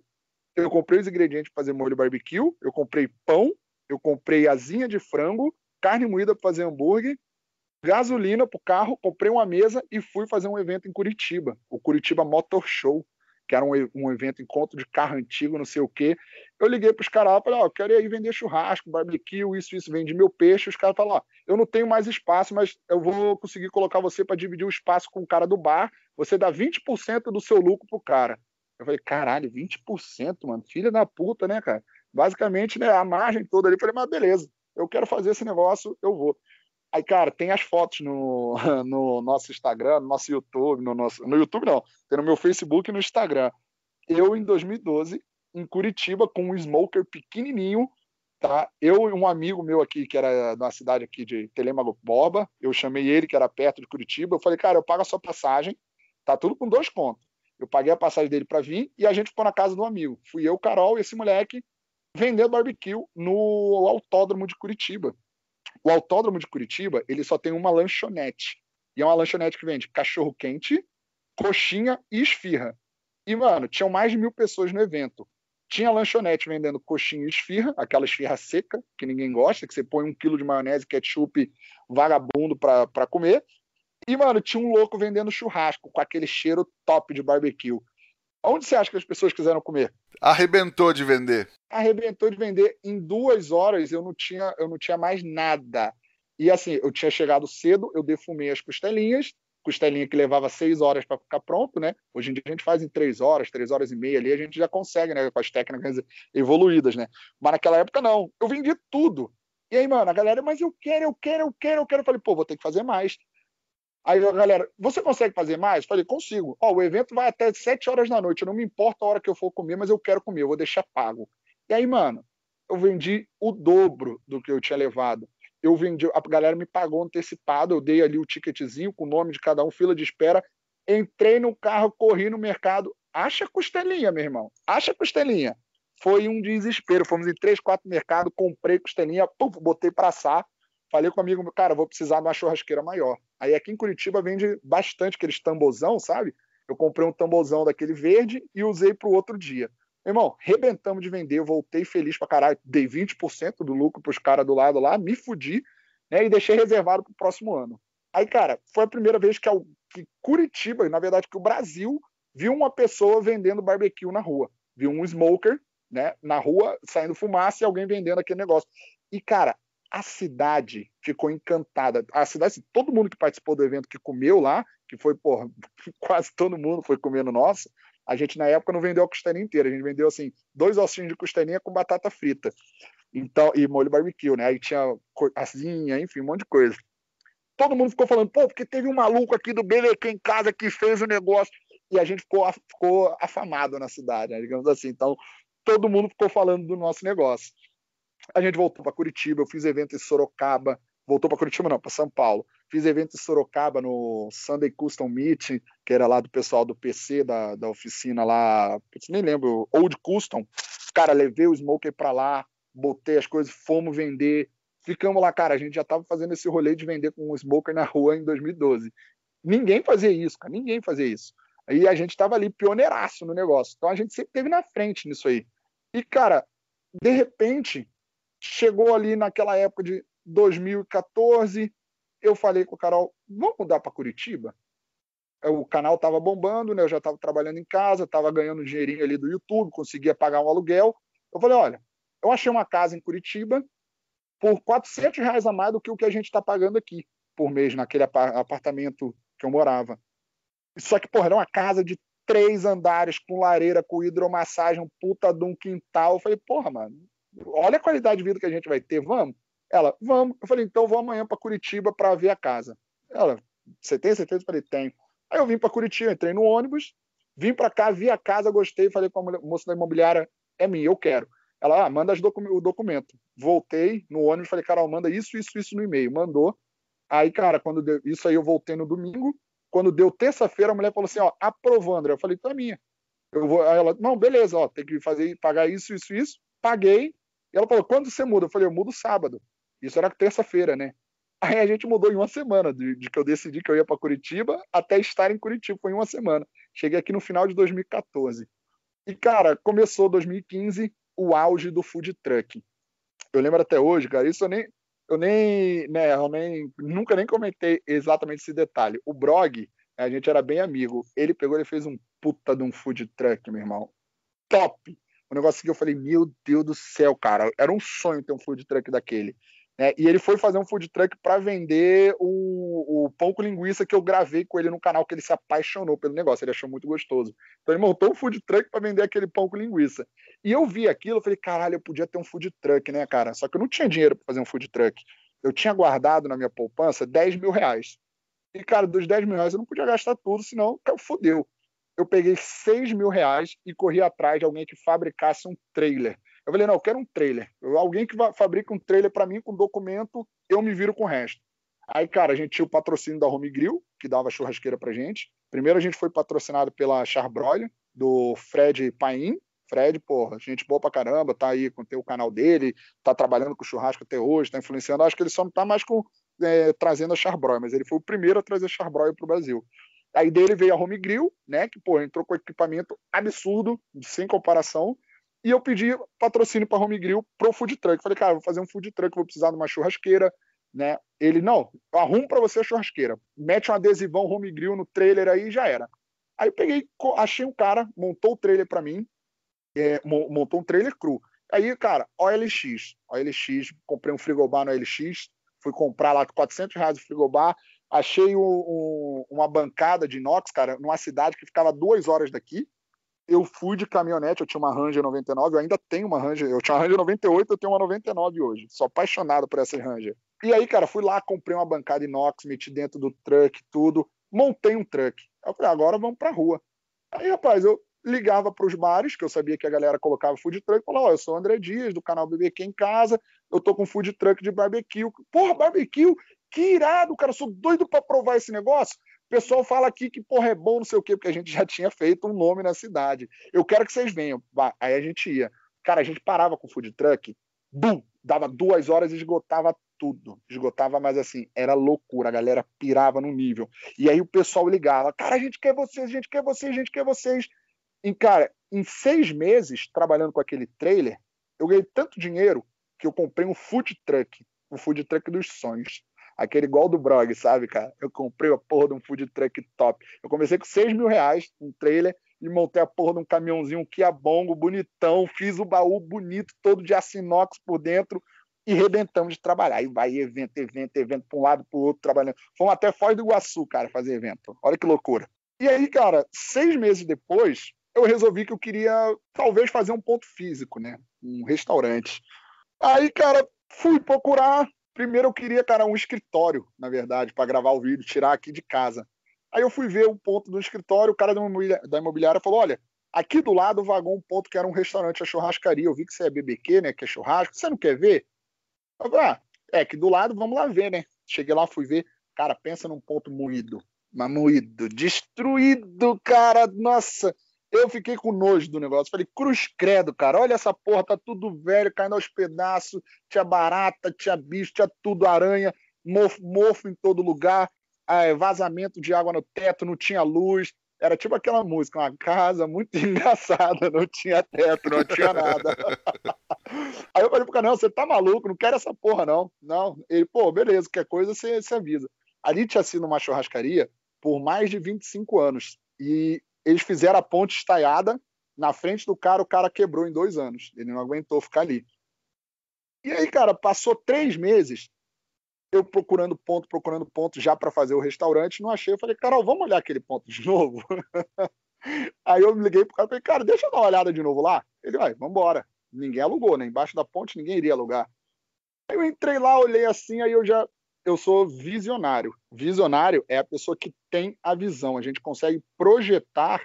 Eu comprei os ingredientes para fazer molho barbecue. Eu comprei pão, eu comprei asinha de frango, carne moída para fazer hambúrguer, gasolina para o carro, comprei uma mesa e fui fazer um evento em Curitiba, o Curitiba Motor Show, que era um, um evento, encontro de carro antigo, não sei o quê. Eu liguei para os caras lá, falei, ó, oh, quero ir aí vender churrasco, barbecue, isso, isso, vende meu peixe. Os caras falaram, ó, eu não tenho mais espaço, mas eu vou conseguir colocar você para dividir o espaço com o cara do bar, você dá 20% do seu lucro pro cara. Eu falei, caralho, 20%, mano, filha da puta, né, cara? basicamente, né, a margem toda ali. Falei, mas beleza, eu quero fazer esse negócio, eu vou. Aí, cara, tem as fotos no, no nosso Instagram, no nosso YouTube, no nosso. No YouTube não, tem no meu Facebook e no Instagram. Eu, em 2012, em Curitiba, com um smoker pequenininho, tá? Eu e um amigo meu aqui, que era na cidade aqui de Telemago Borba, eu chamei ele, que era perto de Curitiba, eu falei, cara, eu pago a sua passagem, tá tudo com dois contos. Eu paguei a passagem dele para vir e a gente ficou na casa do amigo. Fui eu, Carol e esse moleque vendendo barbecue no autódromo de Curitiba. O autódromo de Curitiba, ele só tem uma lanchonete. E é uma lanchonete que vende cachorro quente, coxinha e esfirra. E, mano, tinham mais de mil pessoas no evento. Tinha lanchonete vendendo coxinha e esfirra, aquela esfirra seca, que ninguém gosta, que você põe um quilo de maionese, ketchup, vagabundo para comer. E, mano, tinha um louco vendendo churrasco, com aquele cheiro top de barbecue. Onde você acha que as pessoas quiseram comer? Arrebentou de vender. Arrebentou de vender. Em duas horas eu não tinha, eu não tinha mais nada. E assim, eu tinha chegado cedo, eu defumei as costelinhas, costelinha que levava seis horas para ficar pronto, né? Hoje em dia a gente faz em três horas, três horas e meia ali, a gente já consegue, né? Com as técnicas evoluídas, né? Mas naquela época não. Eu vendi tudo. E aí, mano, a galera, mas eu quero, eu quero, eu quero, eu quero. Eu falei, pô, vou ter que fazer mais. Aí a galera, você consegue fazer mais? Falei, consigo. Ó, o evento vai até 7 horas da noite. Não me importa a hora que eu for comer, mas eu quero comer, eu vou deixar pago. E aí, mano, eu vendi o dobro do que eu tinha levado. Eu vendi, a galera me pagou antecipado, eu dei ali o ticketzinho com o nome de cada um, fila de espera. Entrei no carro, corri no mercado. Acha costelinha, meu irmão. Acha costelinha. Foi um desespero. Fomos em três, quatro mercados, comprei costelinha, puf, botei para assar. Falei com um amigo, cara, vou precisar de uma churrasqueira maior. Aí aqui em Curitiba vende bastante aqueles tambozão, sabe? Eu comprei um tambozão daquele verde e usei para o outro dia. Irmão, rebentamos de vender, voltei feliz pra caralho, dei 20% do lucro pros caras do lado lá, me fudi, né, e deixei reservado pro próximo ano. Aí, cara, foi a primeira vez que, que Curitiba, na verdade que o Brasil, viu uma pessoa vendendo barbecue na rua. Viu um smoker, né, na rua, saindo fumaça e alguém vendendo aquele negócio. E, cara, a cidade ficou encantada. A cidade, assim, todo mundo que participou do evento, que comeu lá, que foi, porra, quase todo mundo foi comendo nosso, a gente na época não vendeu a costelinha inteira, a gente vendeu assim, dois ossinhos de costelinha com batata frita. Então, e molho barbecue, né? Aí tinha asinha, enfim, um monte de coisa. Todo mundo ficou falando, pô, porque teve um maluco aqui do BLQ em casa que fez o negócio. E a gente ficou, ficou afamado na cidade, né? digamos assim. Então, todo mundo ficou falando do nosso negócio. A gente voltou para Curitiba, eu fiz evento em Sorocaba, voltou para Curitiba não, para São Paulo. Fiz evento em Sorocaba no Sunday Custom Meeting, que era lá do pessoal do PC, da, da oficina lá, nem lembro, Old Custom. Cara, levei o Smoker para lá, botei as coisas, fomos vender. Ficamos lá, cara, a gente já estava fazendo esse rolê de vender com o Smoker na rua em 2012. Ninguém fazia isso, cara, ninguém fazia isso. Aí a gente estava ali pioneiraço no negócio. Então a gente sempre teve na frente nisso aí. E, cara, de repente, chegou ali naquela época de 2014, eu falei com o Carol, vamos mudar para Curitiba? O canal estava bombando, né? Eu já estava trabalhando em casa, estava ganhando dinheirinho ali do YouTube, conseguia pagar um aluguel. Eu falei, olha, eu achei uma casa em Curitiba por 400 reais a mais do que o que a gente está pagando aqui por mês naquele apartamento que eu morava. Só que, porra, era uma casa de três andares com lareira, com hidromassagem, um puta de um quintal. Eu falei, porra, mano, olha a qualidade de vida que a gente vai ter, vamos? Ela, vamos. Eu falei, então vou amanhã para Curitiba para ver a casa. Ela, você tem certeza? Eu falei, tenho. Aí eu vim para Curitiba, entrei no ônibus, vim para cá, vi a casa, gostei, falei com a moça da imobiliária, é minha, eu quero. Ela, ah, manda docu o documento. Voltei no ônibus, falei, Carol, manda isso, isso, isso no e-mail. Mandou. Aí, cara, quando deu, isso aí eu voltei no domingo. Quando deu terça-feira, a mulher falou assim, ó, aprovou, André. Eu falei, é minha. Eu vou, aí ela, não, beleza, ó, tem que fazer, pagar isso, isso, isso. Paguei. E ela falou, quando você muda? Eu falei, eu mudo sábado. Isso era terça-feira, né? Aí a gente mudou em uma semana, de, de que eu decidi que eu ia para Curitiba até estar em Curitiba, foi em uma semana. Cheguei aqui no final de 2014. E, cara, começou 2015 o auge do food truck. Eu lembro até hoje, cara, isso eu nem, eu nem, né, eu nem, nunca nem comentei exatamente esse detalhe. O Brog, a gente era bem amigo, ele pegou e fez um puta de um food truck, meu irmão. Top! O negócio que eu falei, meu Deus do céu, cara, era um sonho ter um food truck daquele. Né? E ele foi fazer um food truck para vender o, o pão com linguiça que eu gravei com ele no canal, que ele se apaixonou pelo negócio, ele achou muito gostoso. Então ele montou um food truck para vender aquele pão com linguiça. E eu vi aquilo, eu falei, caralho, eu podia ter um food truck, né, cara? Só que eu não tinha dinheiro para fazer um food truck. Eu tinha guardado na minha poupança 10 mil reais. E, cara, dos 10 mil reais eu não podia gastar tudo, senão eu fodeu. Eu peguei 6 mil reais e corri atrás de alguém que fabricasse um trailer Eu falei, não, eu quero um trailer. Alguém que fabrica um trailer para mim com documento, eu me viro com o resto. Aí, cara, a gente tinha o patrocínio da Home Grill, que dava churrasqueira pra gente. Primeiro a gente foi patrocinado pela Charbroil, do Fred Paim. Fred, porra, gente boa pra caramba, tá aí com o canal dele, tá trabalhando com churrasco até hoje, tá influenciando. Acho que ele só não tá mais com, é, trazendo a Charbroil, mas ele foi o primeiro a trazer a Charbroil pro Brasil. Aí dele veio a Home Grill, né, que, pô, entrou com equipamento absurdo, sem comparação, e eu pedi patrocínio para Home Grill pro food truck. Falei, cara, vou fazer um food truck, vou precisar de uma churrasqueira, né? Ele, não, arrumo para você a churrasqueira. Mete um adesivão Home Grill no trailer aí e já era. Aí eu peguei, achei um cara, montou o trailer para mim, é, montou um trailer cru. Aí, cara, OLX, OLX, comprei um frigobar no OLX, fui comprar lá 400 reais o frigobar, achei um, um, uma bancada de inox, cara, numa cidade que ficava duas horas daqui, eu fui de caminhonete, eu tinha uma Ranger 99, eu ainda tenho uma Ranger, eu tinha uma Ranger 98, eu tenho uma 99 hoje. Sou apaixonado por essa Ranger. E aí, cara, fui lá, comprei uma bancada inox, meti dentro do truck, tudo, montei um truck. Eu falei, agora vamos pra rua. Aí, rapaz, eu ligava para os bares, que eu sabia que a galera colocava food truck, falava, ó, oh, eu sou o André Dias, do canal BBQ em casa, eu tô com food truck de barbecue. Porra, barbecue, que irado, cara, sou doido para provar esse negócio. O pessoal fala aqui que, porra, é bom, não sei o quê, porque a gente já tinha feito um nome na cidade. Eu quero que vocês venham. Aí a gente ia. Cara, a gente parava com o food truck, bum, dava duas horas e esgotava tudo. Esgotava, mas assim, era loucura. A galera pirava no nível. E aí o pessoal ligava: Cara, a gente quer vocês, a gente quer vocês, a gente quer vocês. E, cara, em seis meses, trabalhando com aquele trailer, eu ganhei tanto dinheiro que eu comprei um food truck, um food truck dos sonhos. Aquele igual do Brog, sabe, cara? Eu comprei a porra de um food truck top. Eu comecei com 6 mil reais, um trailer, e montei a porra de um caminhãozinho Kia Bongo, bonitão, fiz o baú bonito, todo de aço inox por dentro, e rebentamos de trabalhar. E vai evento, evento, evento, para um lado, para o outro, trabalhando. Fomos até Foz do Iguaçu, cara, fazer evento. Olha que loucura. E aí, cara, seis meses depois, eu resolvi que eu queria talvez fazer um ponto físico, né? Um restaurante. Aí, cara, fui procurar Primeiro eu queria, cara, um escritório, na verdade, para gravar o vídeo, tirar aqui de casa. Aí eu fui ver o ponto do escritório, o cara da imobiliária falou: olha, aqui do lado vagou um ponto que era um restaurante, a churrascaria. Eu vi que você é BBQ, né? Que é churrasco. Você não quer ver? Eu falei, ah, é que do lado, vamos lá ver, né? Cheguei lá, fui ver. Cara, pensa num ponto moído. Mas moído, destruído, cara. Nossa, eu fiquei com nojo do negócio. Falei, cruz credo, cara. Olha essa porra, tá tudo velho, caindo aos pedaços. Tinha barata, tinha bicho, tinha tudo, aranha, mofo, mofo em todo lugar, é, vazamento de água no teto, não tinha luz. Era tipo aquela música, uma casa muito engraçada, não tinha teto, não tinha nada. Aí eu falei pro cara, não, você tá maluco, não quero essa porra, não. Não. Ele, pô, beleza, qualquer coisa você, você avisa. Ali tinha sido uma churrascaria por mais de 25 anos. E eles fizeram a ponte estaiada na frente do cara, o cara quebrou em dois anos. Ele não aguentou ficar ali. E aí, cara, passou três meses eu procurando ponto, procurando ponto já para fazer o restaurante, não achei. Eu falei, Carol, vamos olhar aquele ponto de novo? aí eu liguei pro cara e falei, cara, deixa eu dar uma olhada de novo lá. Ele, vai, vambora. Ninguém alugou, né? Embaixo da ponte ninguém iria alugar. Aí eu entrei lá, olhei assim, aí eu já eu sou visionário. Visionário é a pessoa que tem a visão. A gente consegue projetar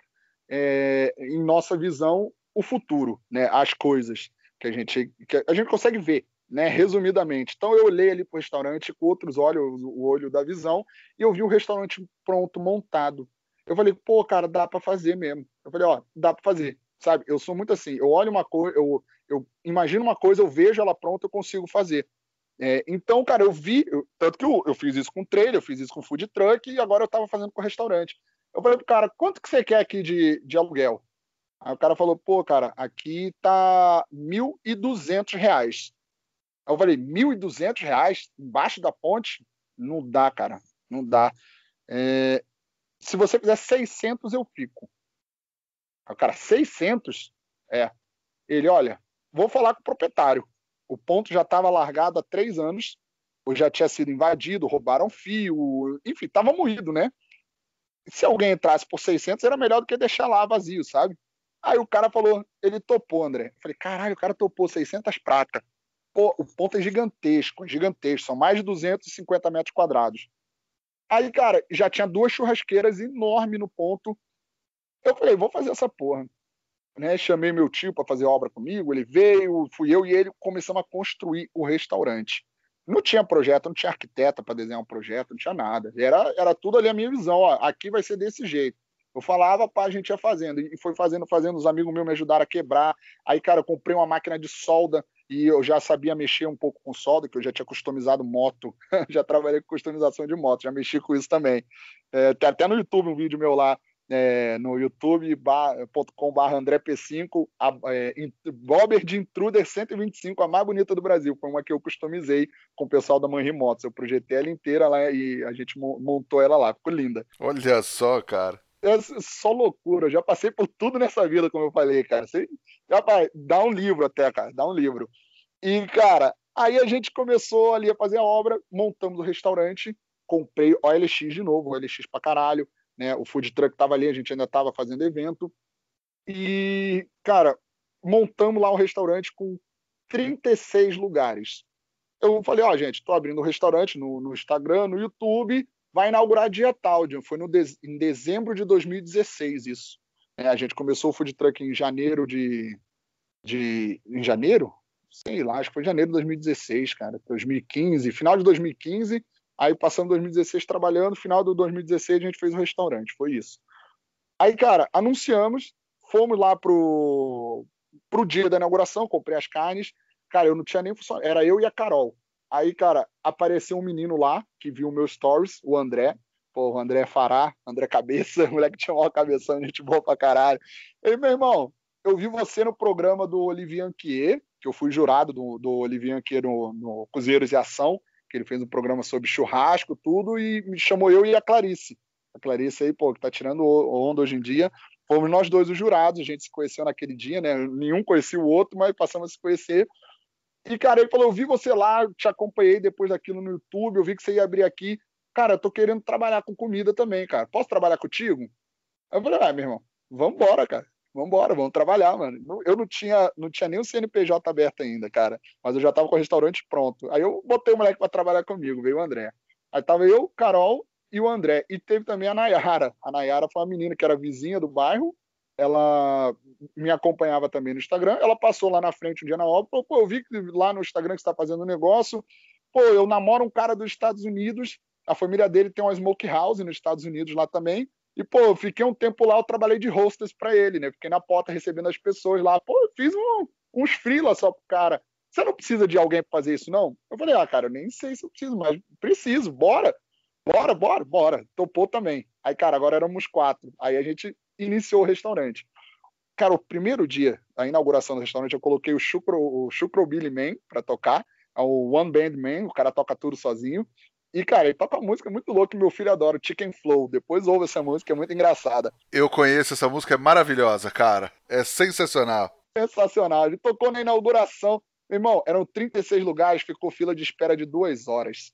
é, em nossa visão o futuro, né? As coisas que a gente que a gente consegue ver, né? Resumidamente. Então eu olhei ali para o restaurante com outros olhos, o olho da visão, e eu vi o restaurante pronto, montado. Eu falei, pô, cara, dá para fazer mesmo. Eu falei, ó, dá para fazer, sabe? Eu sou muito assim. Eu olho uma coisa, eu, eu imagino uma coisa, eu vejo ela pronta, eu consigo fazer. É, então, cara, eu vi, eu, tanto que eu, eu, fiz isso com trailer, eu fiz isso com food truck e agora eu tava fazendo com restaurante. Eu falei pro cara, quanto que você quer aqui de, de aluguel? Aí o cara falou, pô, cara, aqui tá R$ 1.200. Aí eu falei, R$ 1.200 embaixo da ponte? Não dá, cara, não dá. É, se você fizer 600, eu fico. Aí o cara, 600? É. Ele, olha, vou falar com o proprietário. O ponto já estava largado há três anos, ou já tinha sido invadido, roubaram fio, enfim, estava moído, né? Se alguém entrasse por 600, era melhor do que deixar lá vazio, sabe? Aí o cara falou, ele topou, André. Eu falei, caralho, o cara topou 600 prata. Pô, o ponto é gigantesco, gigantesco, são mais de 250 metros quadrados. Aí, cara, já tinha duas churrasqueiras enormes no ponto. Eu falei, vou fazer essa porra. Né, chamei meu tio para fazer obra comigo, ele veio, fui eu e ele começamos a construir o restaurante. Não tinha projeto, não tinha arquiteta para desenhar um projeto, não tinha nada. Era, era tudo ali a minha visão. Ó, aqui vai ser desse jeito. Eu falava, pá, a gente ia fazendo. E foi fazendo, fazendo. Os amigos meus me ajudaram a quebrar. Aí, cara, eu comprei uma máquina de solda e eu já sabia mexer um pouco com solda, que eu já tinha customizado moto. já trabalhei com customização de moto, já mexi com isso também. É, tem até no YouTube um vídeo meu lá é, no youtube.com.br AndréP5, a, é, Bobber de Intruder 125, a mais bonita do Brasil. Foi uma que eu customizei com o pessoal da Manri Motos. Eu projetei ela inteira lá e a gente montou ela lá. Ficou linda. Olha só, cara. É só loucura. Eu já passei por tudo nessa vida, como eu falei, cara. Você, rapaz, dá um livro até, cara. Dá um livro. E, cara, aí a gente começou ali a fazer a obra, montamos o restaurante, comprei OLX de novo, OLX pra caralho né? O food truck estava ali, a gente ainda estava fazendo evento. E, cara, montamos lá um restaurante com 36 lugares. Eu falei, ó, oh, gente, estou abrindo um restaurante no, no, Instagram, no YouTube, vai inaugurar dia tal. Foi no de, em dezembro de 2016 isso. É, a gente começou o food truck em janeiro de, de. Em janeiro? Sei lá, acho que foi janeiro de 2016, cara. 2015, final de 2015 Aí passamos 2016 trabalhando, final do 2016 a gente fez um restaurante, foi isso. Aí, cara, anunciamos, fomos lá pro, pro dia da inauguração, comprei as carnes. Cara, eu não tinha nem funcionário, era eu e a Carol. Aí, cara, apareceu um menino lá que viu meus stories, o André. Pô, o André Fará, André Cabeça, moleque tinha uma cabeção, gente boa pra caralho. Ele, meu irmão, eu vi você no programa do Olivier Anquier, que eu fui jurado do, do Olivier Anquier no, no Cozinheiros e Ação que ele fez um programa sobre churrasco, tudo, e me chamou eu e a Clarice. A Clarice aí, pô, que tá tirando onda hoje em dia. Fomos nós dois os jurados, a gente se conheceu naquele dia, né? Nenhum conhecia o outro, mas passamos a se conhecer. E, cara, ele falou: Eu vi você lá, te acompanhei depois daquilo no YouTube, eu vi que você ia abrir aqui. Cara, eu tô querendo trabalhar com comida também, cara. Posso trabalhar contigo? Eu falei: Ah, meu irmão, vambora, cara vamos embora, vamos trabalhar, mano. Eu não tinha, não tinha nem o CNPJ aberto ainda, cara, mas eu já tava com o restaurante pronto. Aí eu botei o moleque para trabalhar comigo, veio o André. Aí tava eu, Carol e o André. E teve também a Nayara. A Nayara foi uma menina que era vizinha do bairro, ela me acompanhava também no Instagram. Ela passou lá na frente um dia na obra, falou, pô, eu vi que lá no Instagram que você está fazendo um negócio. Pô, eu namoro um cara dos Estados Unidos, a família dele tem uma smoke house nos Estados Unidos lá também. E, pô, eu fiquei um tempo lá, eu trabalhei de hostess para ele, né? Fiquei na porta recebendo as pessoas lá. Pô, eu fiz um, uns freela só pro cara. Você não precisa de alguém para fazer isso, não? Eu falei, ah, cara, eu nem sei se eu preciso, mas preciso, bora. Bora, bora, bora. Topou também. Aí, cara, agora éramos quatro. Aí a gente iniciou o restaurante. Cara, o primeiro dia, a inauguração do restaurante, eu coloquei o Chucro, o Chucro Billy Man para tocar. É o One Band Man, o cara toca tudo sozinho. E, cara, ele toca uma música muito louca que meu filho adora, Chicken Flow. Depois ouve essa música, é muito engraçada. Eu conheço essa música, é maravilhosa, cara. É sensacional. Sensacional. Ele tocou na inauguração. Meu irmão, eram 36 lugares, ficou fila de espera de duas horas.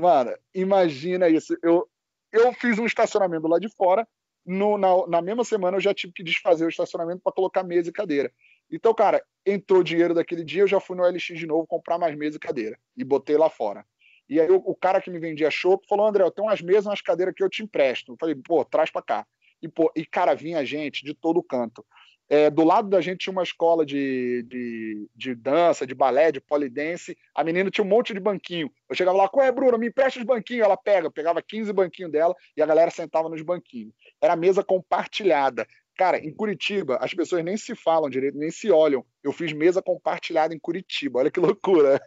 Mano, imagina isso. Eu, eu fiz um estacionamento lá de fora. No, na, na mesma semana eu já tive que desfazer o estacionamento para colocar mesa e cadeira. Então, cara, entrou dinheiro daquele dia, eu já fui no LX de novo comprar mais mesa e cadeira. E botei lá fora. E aí o, o cara que me vendia chopp falou, André, eu tenho umas mesas, umas cadeiras que eu te empresto. Eu falei, pô, traz para cá. E, pô, e, cara, vinha gente de todo canto. É, do lado da gente tinha uma escola de, de, de, dança, de balé, de polidense. A menina tinha um monte de banquinho. Eu chegava lá, qual é, Bruna? Me empresta os banquinhos. Ela pega, pegava 15 banquinhos dela e a galera sentava nos banquinhos. Era mesa compartilhada. Cara, em Curitiba, as pessoas nem se falam direito, nem se olham. Eu fiz mesa compartilhada em Curitiba, olha que loucura.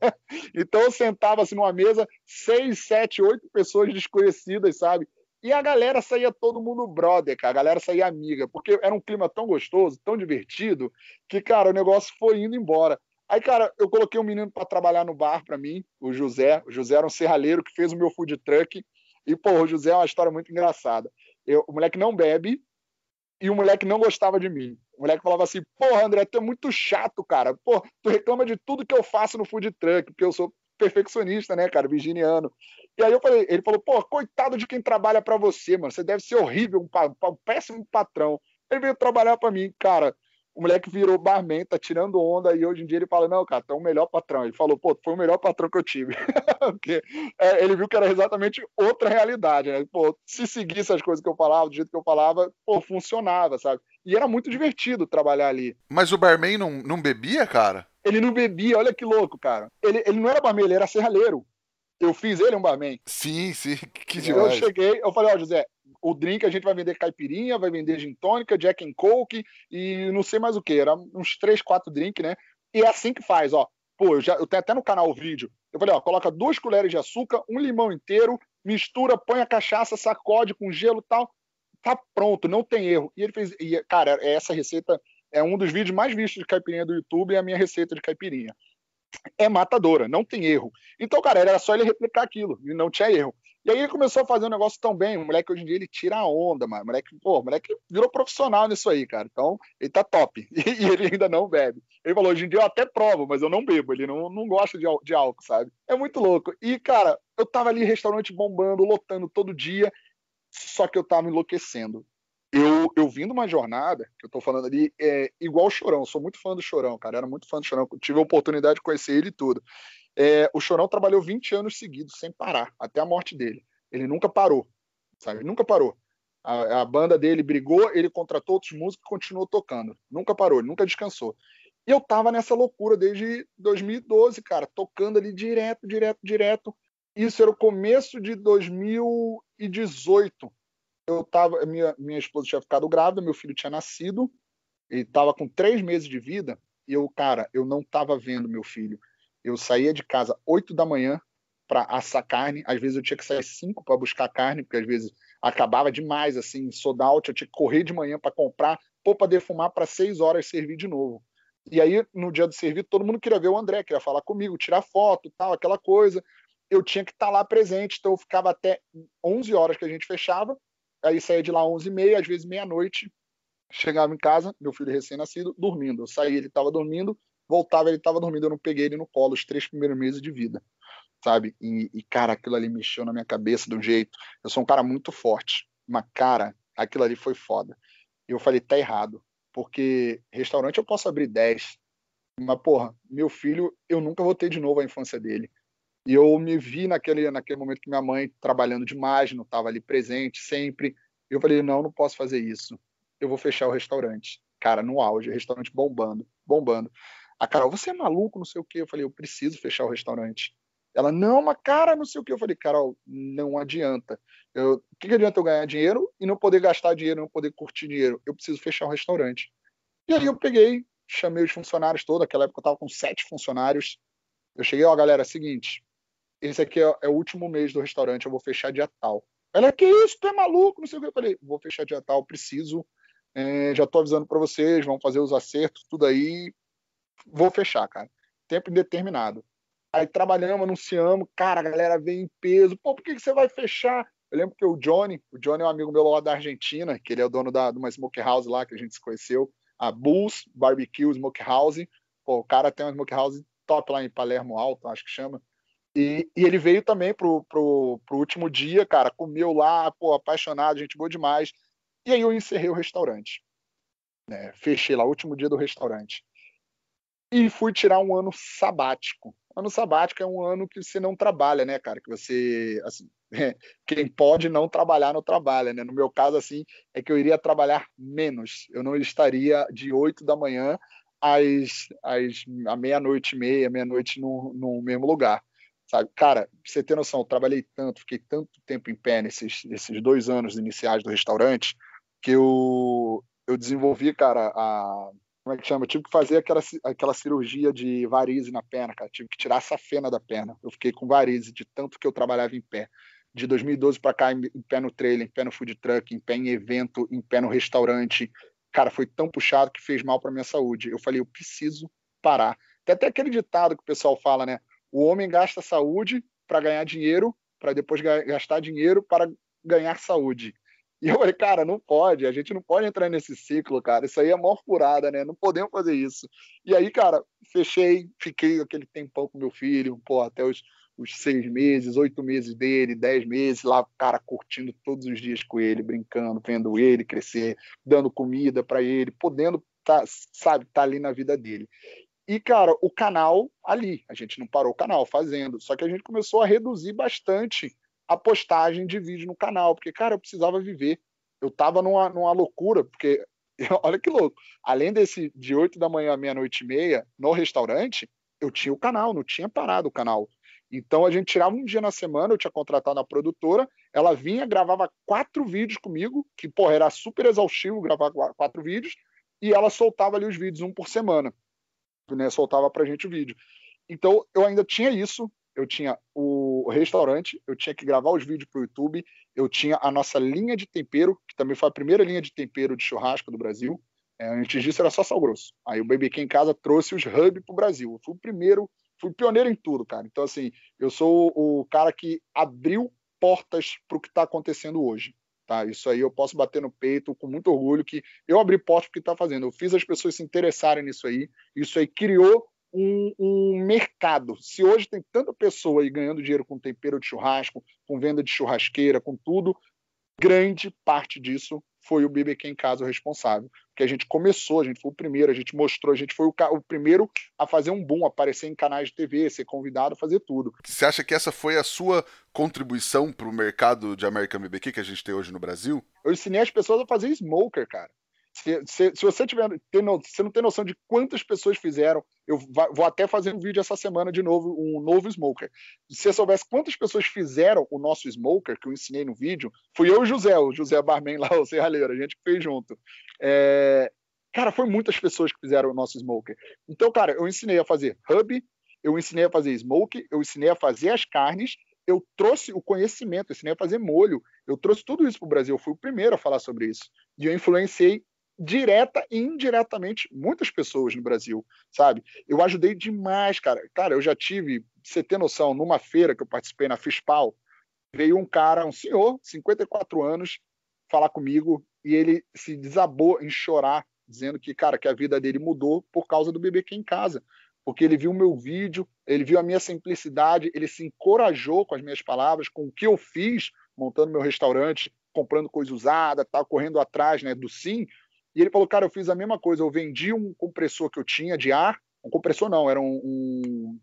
Então eu sentava assim numa mesa, seis, sete, oito pessoas desconhecidas, sabe? E a galera saía todo mundo brother, cara. A galera saía amiga, porque era um clima tão gostoso, tão divertido, que, cara, o negócio foi indo embora. Aí, cara, eu coloquei um menino para trabalhar no bar para mim, o José. O José era um serralheiro que fez o meu food truck. E, pô, o José é uma história muito engraçada. O moleque não bebe, e o moleque não gostava de mim. O moleque falava assim: Porra, André, tu é muito chato, cara. Pô, tu reclama de tudo que eu faço no food truck, porque eu sou perfeccionista, né, cara, virginiano. E aí eu falei, ele falou: Pô, coitado de quem trabalha para você, mano. Você deve ser horrível, um, um péssimo patrão. Ele veio trabalhar para mim, cara o moleque virou barman, tá tirando onda, e hoje em dia ele fala, não, cara, tu é o melhor patrão. Ele falou, pô, foi o melhor patrão que eu tive. Porque é, ele viu que era exatamente outra realidade, né? Pô, se seguisse as coisas que eu falava, do jeito que eu falava, pô, funcionava, sabe? E era muito divertido trabalhar ali. Mas o barman não, não bebia, cara? Ele não bebia, olha que louco, cara. Ele, ele não era barman, ele era serralheiro. Eu fiz ele um barman. Sim, sim, que demais. Eu cheguei, eu falei, ó, José, o drink a gente vai vender caipirinha, vai vender gin tônica, Jack and Coke e não sei mais o que. Era uns três, quatro drinks, né? E é assim que faz, ó. Pô, eu, já, eu tenho até no canal o vídeo. Eu falei, ó, coloca duas colheres de açúcar, um limão inteiro, mistura, põe a cachaça, sacode com gelo e tal. Tá pronto, não tem erro. E ele fez. E, cara, essa receita é um dos vídeos mais vistos de caipirinha do YouTube, é a minha receita de caipirinha. É matadora, não tem erro. Então, cara, era só ele replicar aquilo, e não tinha erro. E aí ele começou a fazer um negócio tão bem. O moleque hoje em dia ele tira a onda, mano. O moleque, pô, o moleque virou profissional nisso aí, cara. Então, ele tá top. E, ele ainda não bebe. Ele falou: hoje em dia eu até provo, mas eu não bebo. Ele não, não gosta de, de álcool, sabe? É muito louco. E, cara, eu tava ali, restaurante bombando, lotando todo dia. Só que eu tava enlouquecendo eu, eu vindo uma jornada, que eu tô falando ali, é igual o Chorão, eu sou muito fã do Chorão, cara, era muito fã do Chorão, tive a oportunidade de conhecer ele e tudo. É, o Chorão trabalhou 20 anos seguidos, sem parar, até a morte dele. Ele nunca parou, sabe? Nunca parou. A, a banda dele brigou, ele contratou outros músicos e continuou tocando. Nunca parou, ele nunca descansou. E eu tava nessa loucura desde 2012, cara, tocando ali direto, direto, direto. Isso era o começo de 2018 eu tava, minha, minha esposa tinha ficado grávida, meu filho tinha nascido, ele tava com três meses de vida, e eu, cara, eu não tava vendo meu filho. Eu saía de casa oito da manhã para assar carne, às vezes eu tinha que sair cinco para buscar carne, porque às vezes acabava demais, assim, sold out, eu tinha que correr de manhã para comprar, pô, para defumar para seis horas servir de novo. E aí, no dia do serviço, todo mundo queria ver o André, queria falar comigo, tirar foto tal, aquela coisa. Eu tinha que estar tá lá presente, então eu ficava até 11 horas que a gente fechava, Aí saía de lá 11h30, às vezes meia-noite, chegava em casa, meu filho recém-nascido, dormindo. Eu saía, ele estava dormindo, voltava, ele estava dormindo. Eu não peguei ele no colo os três primeiros meses de vida, sabe? E, e, cara, aquilo ali mexeu na minha cabeça um jeito. Eu sou um cara muito forte, mas, cara, aquilo ali foi foda. E eu falei, tá errado, porque restaurante eu posso abrir 10, mas, porra, meu filho, eu nunca vou ter de novo a infância dele. E eu me vi naquele, naquele momento que minha mãe trabalhando demais, não estava ali presente sempre. Eu falei, não, não posso fazer isso. Eu vou fechar o restaurante. Cara, no auge, restaurante bombando, bombando. A Carol, você é maluco, não sei o quê. Eu falei, eu preciso fechar o restaurante. Ela, não, mas cara, não sei o que. Eu falei, Carol, não adianta. O que, que adianta eu ganhar dinheiro e não poder gastar dinheiro, não poder curtir dinheiro? Eu preciso fechar o restaurante. E aí eu peguei, chamei os funcionários todos. Naquela época eu estava com sete funcionários. Eu cheguei, ó, galera, é seguinte, esse aqui é, é, o último mês do restaurante, eu vou fechar dia tal. Ela, que isso, tu é maluco, não sei o que. Eu falei, vou fechar dia tal, preciso, é, já tô avisando para vocês, vão fazer os acertos, tudo aí, vou fechar, cara. Tempo indeterminado. Aí trabalhamos, anunciamos, cara, a galera veio em peso, pô, por que, que você vai fechar? Eu lembro que o Johnny, o Johnny é um amigo meu lá da Argentina, que ele é o dono da, de uma smokehouse lá que a gente se conheceu, a Bulls Barbecue Smokehouse. Pô, o cara tem uma smokehouse top lá em Palermo Alto, acho que chama. E, e, ele veio também pro, pro, pro último dia, cara, comeu lá, pô, apaixonado, gente boa demais. E aí eu encerrei o restaurante. Né? Fechei lá, último dia do restaurante. E fui tirar um ano sabático. Ano sabático é um ano que você não trabalha, né, cara? Que você, assim, quem pode não trabalhar, não trabalha, né? No meu caso, assim, é que eu iria trabalhar menos. Eu não estaria de 8 da manhã às, às meia-noite e meia, meia-noite no, no mesmo lugar. Sabe? Cara, pra você ter noção, eu trabalhei tanto, fiquei tanto tempo em pé nesses, nesses dois anos iniciais do restaurante, que eu, eu desenvolvi, cara, a. Como é que chama? Eu tive que fazer aquela, aquela cirurgia de varize na perna, cara. tive que tirar essa fena da perna. Eu fiquei com varize de tanto que eu trabalhava em pé. De 2012 para cá, em, pé no trailer, em pé no food truck, em pé em evento, em pé no restaurante. Cara, foi tão puxado que fez mal para minha saúde. Eu falei, eu preciso parar. Tem até aquele ditado que o pessoal fala, né? O homem gasta saúde para ganhar dinheiro, para depois gastar dinheiro para ganhar saúde. E eu falei, cara, não pode, a gente não pode entrar nesse ciclo, cara. Isso aí é mó furada, né? Não podemos fazer isso. E aí, cara, fechei, fiquei aquele tempão com meu filho, pô, até os, os seis meses, oito meses dele, dez meses, lá, cara, curtindo todos os dias com ele, brincando, vendo ele crescer, dando comida para ele, podendo, tá, sabe, tá ali na vida dele. E, cara, o canal ali, a gente não parou o canal fazendo, só que a gente começou a reduzir bastante a postagem de vídeo no canal, porque, cara, eu precisava viver. Eu tava numa, numa loucura, porque olha que louco. Além desse de 8 da manhã à meia-noite e meia no restaurante, eu tinha o canal, não tinha parado o canal. Então a gente tirava um dia na semana, eu tinha contratado a produtora, ela vinha, gravava quatro vídeos comigo, que porra, era super exaustivo gravar quatro vídeos, e ela soltava ali os vídeos um por semana. Né, soltava pra gente o vídeo. Então eu ainda tinha isso, eu tinha o restaurante, eu tinha que gravar os vídeos para o YouTube, eu tinha a nossa linha de tempero, que também foi a primeira linha de tempero de churrasco do Brasil. É, antes disso era só sal grosso. Aí o BBQ em casa trouxe os hub para o Brasil. Eu fui o primeiro, fui pioneiro em tudo, cara. Então, assim, eu sou o cara que abriu portas para o que está acontecendo hoje. Tá? Isso aí eu posso bater no peito com muito orgulho que eu abri portas para o que está fazendo. Eu fiz as pessoas se interessarem nisso aí. Isso aí criou um, um, mercado. Se hoje tem tanta pessoa aí ganhando dinheiro com tempero de churrasco, com venda de churrasqueira, com tudo, grande parte disso foi o BBQ em casa o responsável. Porque a gente começou, a gente foi o primeiro, a gente mostrou, a gente foi o, o primeiro a fazer um boom, aparecer em canais de TV, ser convidado a fazer tudo. Você acha que essa foi a sua contribuição para o mercado de American BBQ que a gente tem hoje no Brasil? Eu ensinei as pessoas a fazer smoker, cara. Se, se, se, você tiver, ter, você não tem noção de quantas pessoas fizeram, eu vou até fazer um vídeo essa semana de novo, um novo smoker. Se você soubesse quantas pessoas fizeram o nosso smoker, que eu ensinei no vídeo, fui eu e o José, o José Barman lá, o Serralheiro, a gente fez junto. É... Cara, foi muitas pessoas que fizeram o nosso smoker. Então, cara, eu ensinei a fazer hub, eu ensinei a fazer smoke, eu ensinei a fazer as carnes, eu trouxe o conhecimento, eu ensinei a fazer molho, eu trouxe tudo isso para o Brasil, eu fui o primeiro a falar sobre isso. E eu influenciei direta e indiretamente muitas pessoas no Brasil, sabe? Eu ajudei demais, cara. Cara, eu já tive, você ter noção, numa feira que eu participei na Fispal, veio um cara, um senhor, 54 anos, falar comigo e ele se desabou em chorar, dizendo que, cara, que a vida dele mudou por causa do bebê aqui em casa. Porque ele viu o meu vídeo, ele viu a minha simplicidade, ele se encorajou com as minhas palavras, com o que eu fiz montando meu restaurante, comprando coisa usada, tá correndo atrás, né, do sim, e ele falou, cara, eu fiz a mesma coisa, eu vendi um compressor que eu tinha de ar, um compressor não, era um, um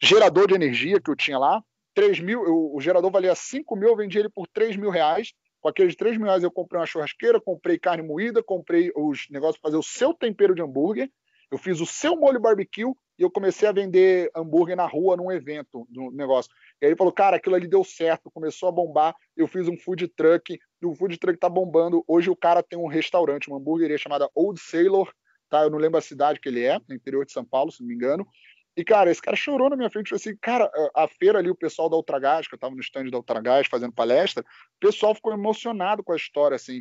gerador de energia que eu tinha lá, 3 mil, eu, o gerador valia 5 mil, eu vendi ele por 3 mil reais, com aqueles 3 mil reais eu comprei uma churrasqueira, comprei carne moída, comprei os negócios para fazer o seu tempero de hambúrguer, eu fiz o seu molho barbecue e eu comecei a vender hambúrguer na rua num evento, no negócio. E aí ele falou, cara, aquilo ali deu certo, começou a bombar. Eu fiz um food truck, o food truck tá bombando. Hoje o cara tem um restaurante, uma hamburgueria chamada Old Sailor, tá? Eu não lembro a cidade que ele é, no interior de São Paulo, se não me engano. E, cara, esse cara chorou na minha frente, assim, cara, a feira ali, o pessoal da Ultragás, que eu tava no stand da Ultragás fazendo palestra, o pessoal ficou emocionado com a história, assim.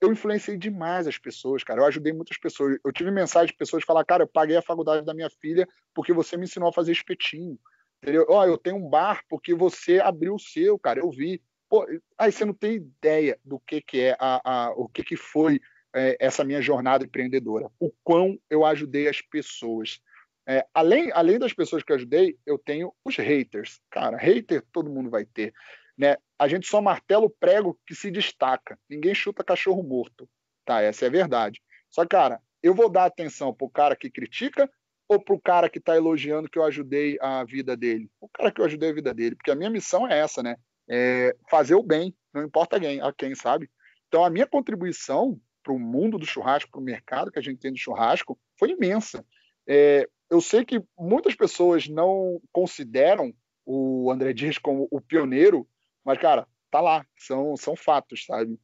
Eu influenciei demais as pessoas, cara. Eu ajudei muitas pessoas. Eu tive mensagem de pessoas falar, cara, eu paguei a faculdade da minha filha porque você me ensinou a fazer espetinho. Entendeu? Ó, oh, eu tenho um bar porque você abriu o seu, cara, eu vi. Pô, aí você não tem ideia do que, que é a, a o que, que foi é, essa minha jornada empreendedora. O quão eu ajudei as pessoas. É, além, além das pessoas que eu ajudei, eu tenho os haters. Cara, hater todo mundo vai ter. Né? A gente só martela o prego que se destaca. Ninguém chuta cachorro morto. Tá, essa é a verdade. Só, cara, eu vou dar atenção pro cara que critica ou para o cara que está elogiando que eu ajudei a vida dele? O cara que eu ajudei a vida dele, porque a minha missão é essa, né? É fazer o bem, não importa quem, a quem, sabe? Então a minha contribuição para o mundo do churrasco, para o mercado que a gente tem do churrasco, foi imensa. É, eu sei que muitas pessoas não consideram o André Dias como o pioneiro, mas, cara, tá lá, são, são fatos, sabe?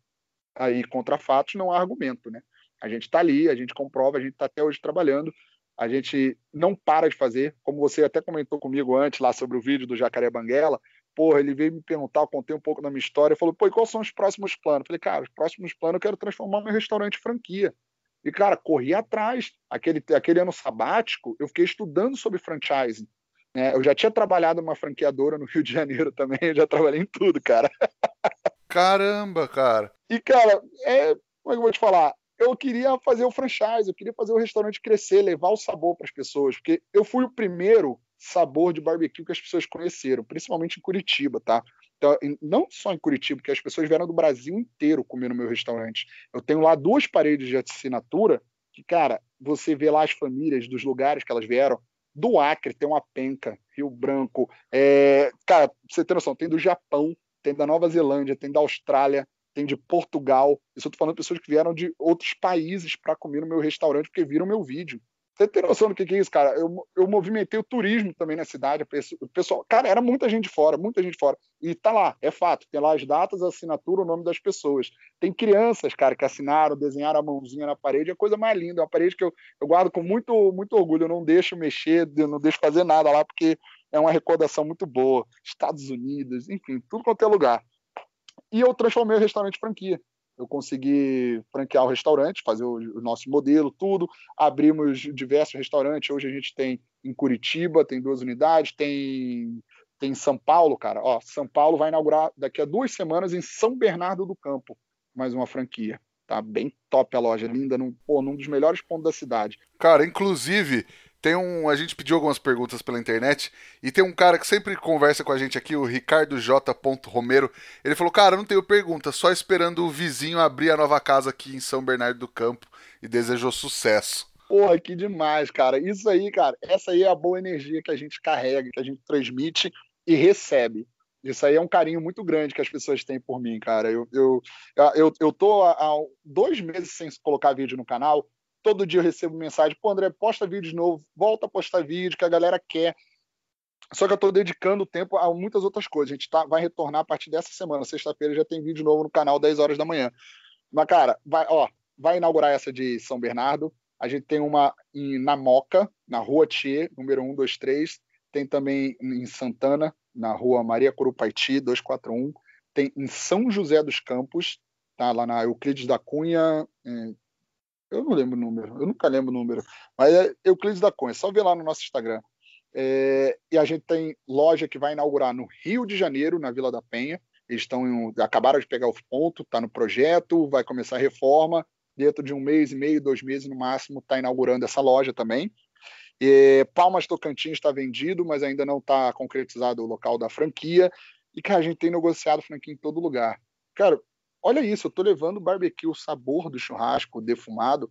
Aí, contra fatos não há argumento, né? A gente está ali, a gente comprova, a gente está até hoje trabalhando a gente não para de fazer, como você até comentou comigo antes lá sobre o vídeo do Jacaré Banguela, porra, ele veio me perguntar, eu contei um pouco da minha história, falou, pô, e quais são os próximos planos? Eu falei, cara, os próximos planos eu quero transformar meu restaurante em franquia. E, cara, corri atrás. Aquele, aquele ano sabático, eu fiquei estudando sobre franchising. Né? Eu já tinha trabalhado numa franqueadora no Rio de Janeiro também, eu já trabalhei em tudo, cara. Caramba, cara. E, cara, é, como é que eu vou te falar? Eu queria fazer o franchise, eu queria fazer o restaurante crescer, levar o sabor para as pessoas, porque eu fui o primeiro sabor de barbecue que as pessoas conheceram, principalmente em Curitiba, tá? Então, não só em Curitiba, porque as pessoas vieram do Brasil inteiro comer no meu restaurante. Eu tenho lá duas paredes de assinatura que, cara, você vê lá as famílias dos lugares que elas vieram. Do Acre tem uma penca, Rio Branco. É... Cara, você tem noção, tem do Japão, tem da Nova Zelândia, tem da Austrália, tem de Portugal. Isso eu tô falando de pessoas que vieram de outros países para comer no meu restaurante porque viram meu vídeo. Você tem noção do que, que é isso, cara? Eu, eu movimentei o turismo também na cidade. O pessoal, cara, era muita gente fora, muita gente fora. E tá lá, é fato. Tem lá as datas, a assinatura, o nome das pessoas. Tem crianças, cara, que assinaram, desenharam a mãozinha na parede. É a coisa mais linda. É uma parede que eu, eu guardo com muito, muito orgulho. Eu não deixo mexer, eu não deixo fazer nada lá, porque é uma recordação muito boa. Estados Unidos, enfim, tudo quanto é lugar. E eu transformei o restaurante em franquia eu consegui franquear o restaurante, fazer o, o, nosso modelo, tudo. Abrimos diversos restaurantes. Hoje a gente tem em Curitiba, tem duas unidades, tem, tem em São Paulo, cara. Ó, São Paulo vai inaugurar daqui a duas semanas em São Bernardo do Campo mais uma franquia. Tá bem top a loja, linda, num, pô, num dos melhores pontos da cidade. Cara, inclusive, tem um. A gente pediu algumas perguntas pela internet e tem um cara que sempre conversa com a gente aqui, o Ricardo J. Romero. Ele falou: Cara, não tenho pergunta, só esperando o vizinho abrir a nova casa aqui em São Bernardo do Campo e desejou sucesso. Porra, que demais, cara. Isso aí, cara, essa aí é a boa energia que a gente carrega, que a gente transmite e recebe. Isso aí é um carinho muito grande que as pessoas têm por mim, cara. Eu, eu, eu, eu tô há dois meses sem colocar vídeo no canal todo dia eu recebo mensagem, pô, André, posta vídeo de novo, volta a postar vídeo, que a galera quer. Só que eu estou dedicando tempo a muitas outras coisas. A gente tá, vai retornar a partir dessa semana. Sexta-feira já tem vídeo novo no canal, 10 horas da manhã. Mas, cara, vai, ó, vai inaugurar essa de São Bernardo. A gente tem uma em, na Moca, na Rua Tchê, número 123. Tem também em Santana, na Rua Maria Curupaiti, 241. Tem em São José dos Campos, tá, lá na Euclides da Cunha, eu não lembro o número, eu nunca lembro o número, mas é Euclides da Cunha, é só ver lá no nosso Instagram. É, e a gente tem loja que vai inaugurar no Rio de Janeiro, na Vila da Penha. Eles estão acabaram de pegar o ponto, está no projeto, vai começar a reforma. Dentro de um mês e meio, dois meses no máximo, está inaugurando essa loja também. E, Palmas Tocantins está vendido, mas ainda não está concretizado o local da franquia. E, cara, a gente tem negociado franquia em todo lugar. Cara, olha isso, eu estou levando o barbecue, o sabor do churrasco defumado,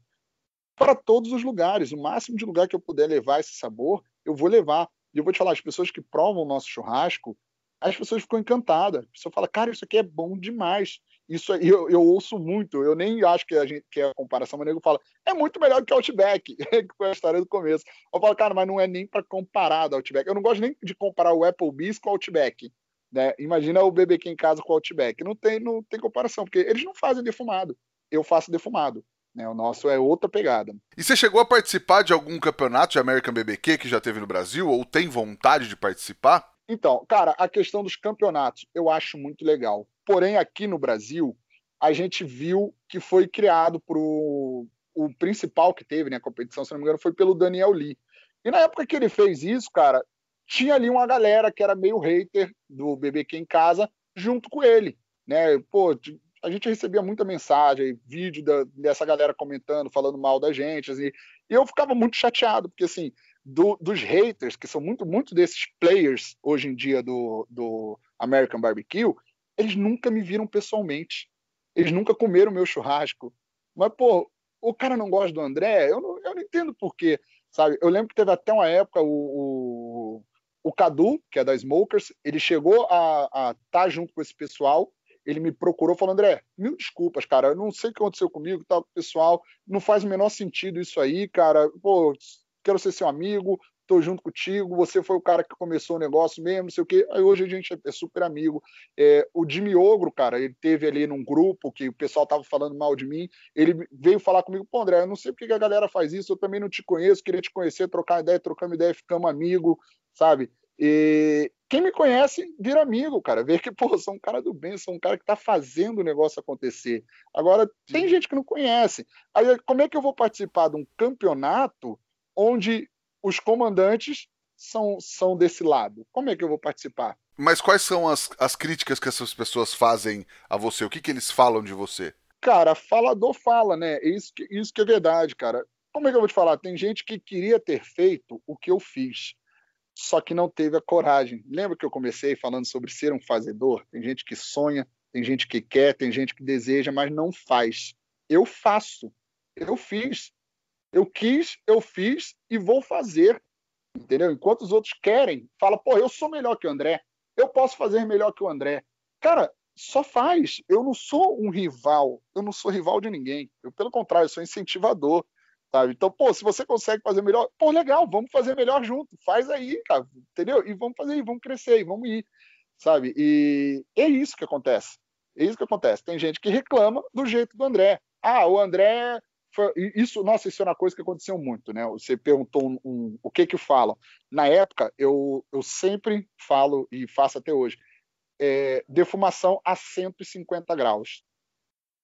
para todos os lugares. O máximo de lugar que eu puder levar esse sabor, eu vou levar. E eu vou te falar, as pessoas que provam o nosso churrasco, as pessoas ficam encantadas. A pessoa fala, cara, isso aqui é bom demais. Isso eu, eu ouço muito, eu nem acho que a gente quer a comparação, mas o nego fala, é muito melhor que o Outback, que foi a história do começo. Eu falo, cara, mas não é nem para comparar do Outback. Eu não gosto nem de comparar o Applebee's com o Outback. Né? Imagina o BBQ em casa com o Outback. Não tem, não tem comparação, porque eles não fazem defumado. Eu faço defumado. Né? O nosso é outra pegada. E você chegou a participar de algum campeonato de American BBQ que já teve no Brasil? Ou tem vontade de participar? Então, cara, a questão dos campeonatos eu acho muito legal. Porém, aqui no Brasil, a gente viu que foi criado pro o principal que teve, né, a competição, se não me engano, foi pelo Daniel Lee. E na época que ele fez isso, cara, tinha ali uma galera que era meio hater do BBQ em casa junto com ele, né? Pô, a gente recebia muita mensagem, vídeo da, dessa galera comentando, falando mal da gente, assim, e eu ficava muito chateado, porque assim, do, dos haters, que são muito, muito desses players hoje em dia do, do American Barbecue, eles nunca me viram pessoalmente. Eles nunca comeram meu churrasco. Mas, pô, o cara não gosta do André, eu não, eu não entendo por quê. Sabe? Eu lembro que teve até uma época o, o Cadu, que é da Smokers, ele chegou a estar tá junto com esse pessoal. Ele me procurou falou: André, mil desculpas, cara. Eu não sei o que aconteceu comigo, tá, pessoal. Não faz o menor sentido isso aí, cara. Pô, quero ser seu amigo, tô junto contigo. Você foi o cara que começou o negócio mesmo, não sei o quê. Aí hoje a gente é super amigo. É, o Jimmy Ogro, cara, ele teve ali num grupo que o pessoal tava falando mal de mim. Ele veio falar comigo: pô, André, eu não sei porque que a galera faz isso. Eu também não te conheço, queria te conhecer, trocar ideia, trocamos ideia, ficamos amigos sabe? E quem me conhece vira amigo, cara. Ver que, pô, sou um cara do bem, sou um cara que tá fazendo o negócio acontecer. Agora, tem gente que não conhece. Aí, como é que eu vou participar de um campeonato onde os comandantes são, são desse lado? Como é que eu vou participar? Mas quais são as, as críticas que essas pessoas fazem a você? O que, que eles falam de você? Cara, falador fala, né? Isso que, isso que é verdade, cara. Como é que eu vou te falar? Tem gente que queria ter feito o que eu fiz só que não teve a coragem. Lembra que eu comecei falando sobre ser um fazedor? Tem gente que sonha, tem gente que quer, tem gente que deseja, mas não faz. Eu faço, eu fiz, eu quis, eu fiz e vou fazer. Entendeu? Enquanto os outros querem, fala, pô, eu sou melhor que o André, eu posso fazer melhor que o André. Cara, só faz. Eu não sou um rival, eu não sou rival de ninguém. Eu, pelo contrário, eu sou incentivador. Sabe? Então, pô, se você consegue fazer melhor, pô, legal, vamos fazer melhor junto. Faz aí, cara, entendeu? E vamos fazer, vamos crescer, e vamos ir, sabe? E é isso que acontece. É isso que acontece. Tem gente que reclama do jeito do André. Ah, o André foi... isso, nossa, isso é uma coisa que aconteceu muito, né? Você perguntou um, um, o que que falam. Na época, eu, eu sempre falo e faço até hoje é, defumação a 150 graus.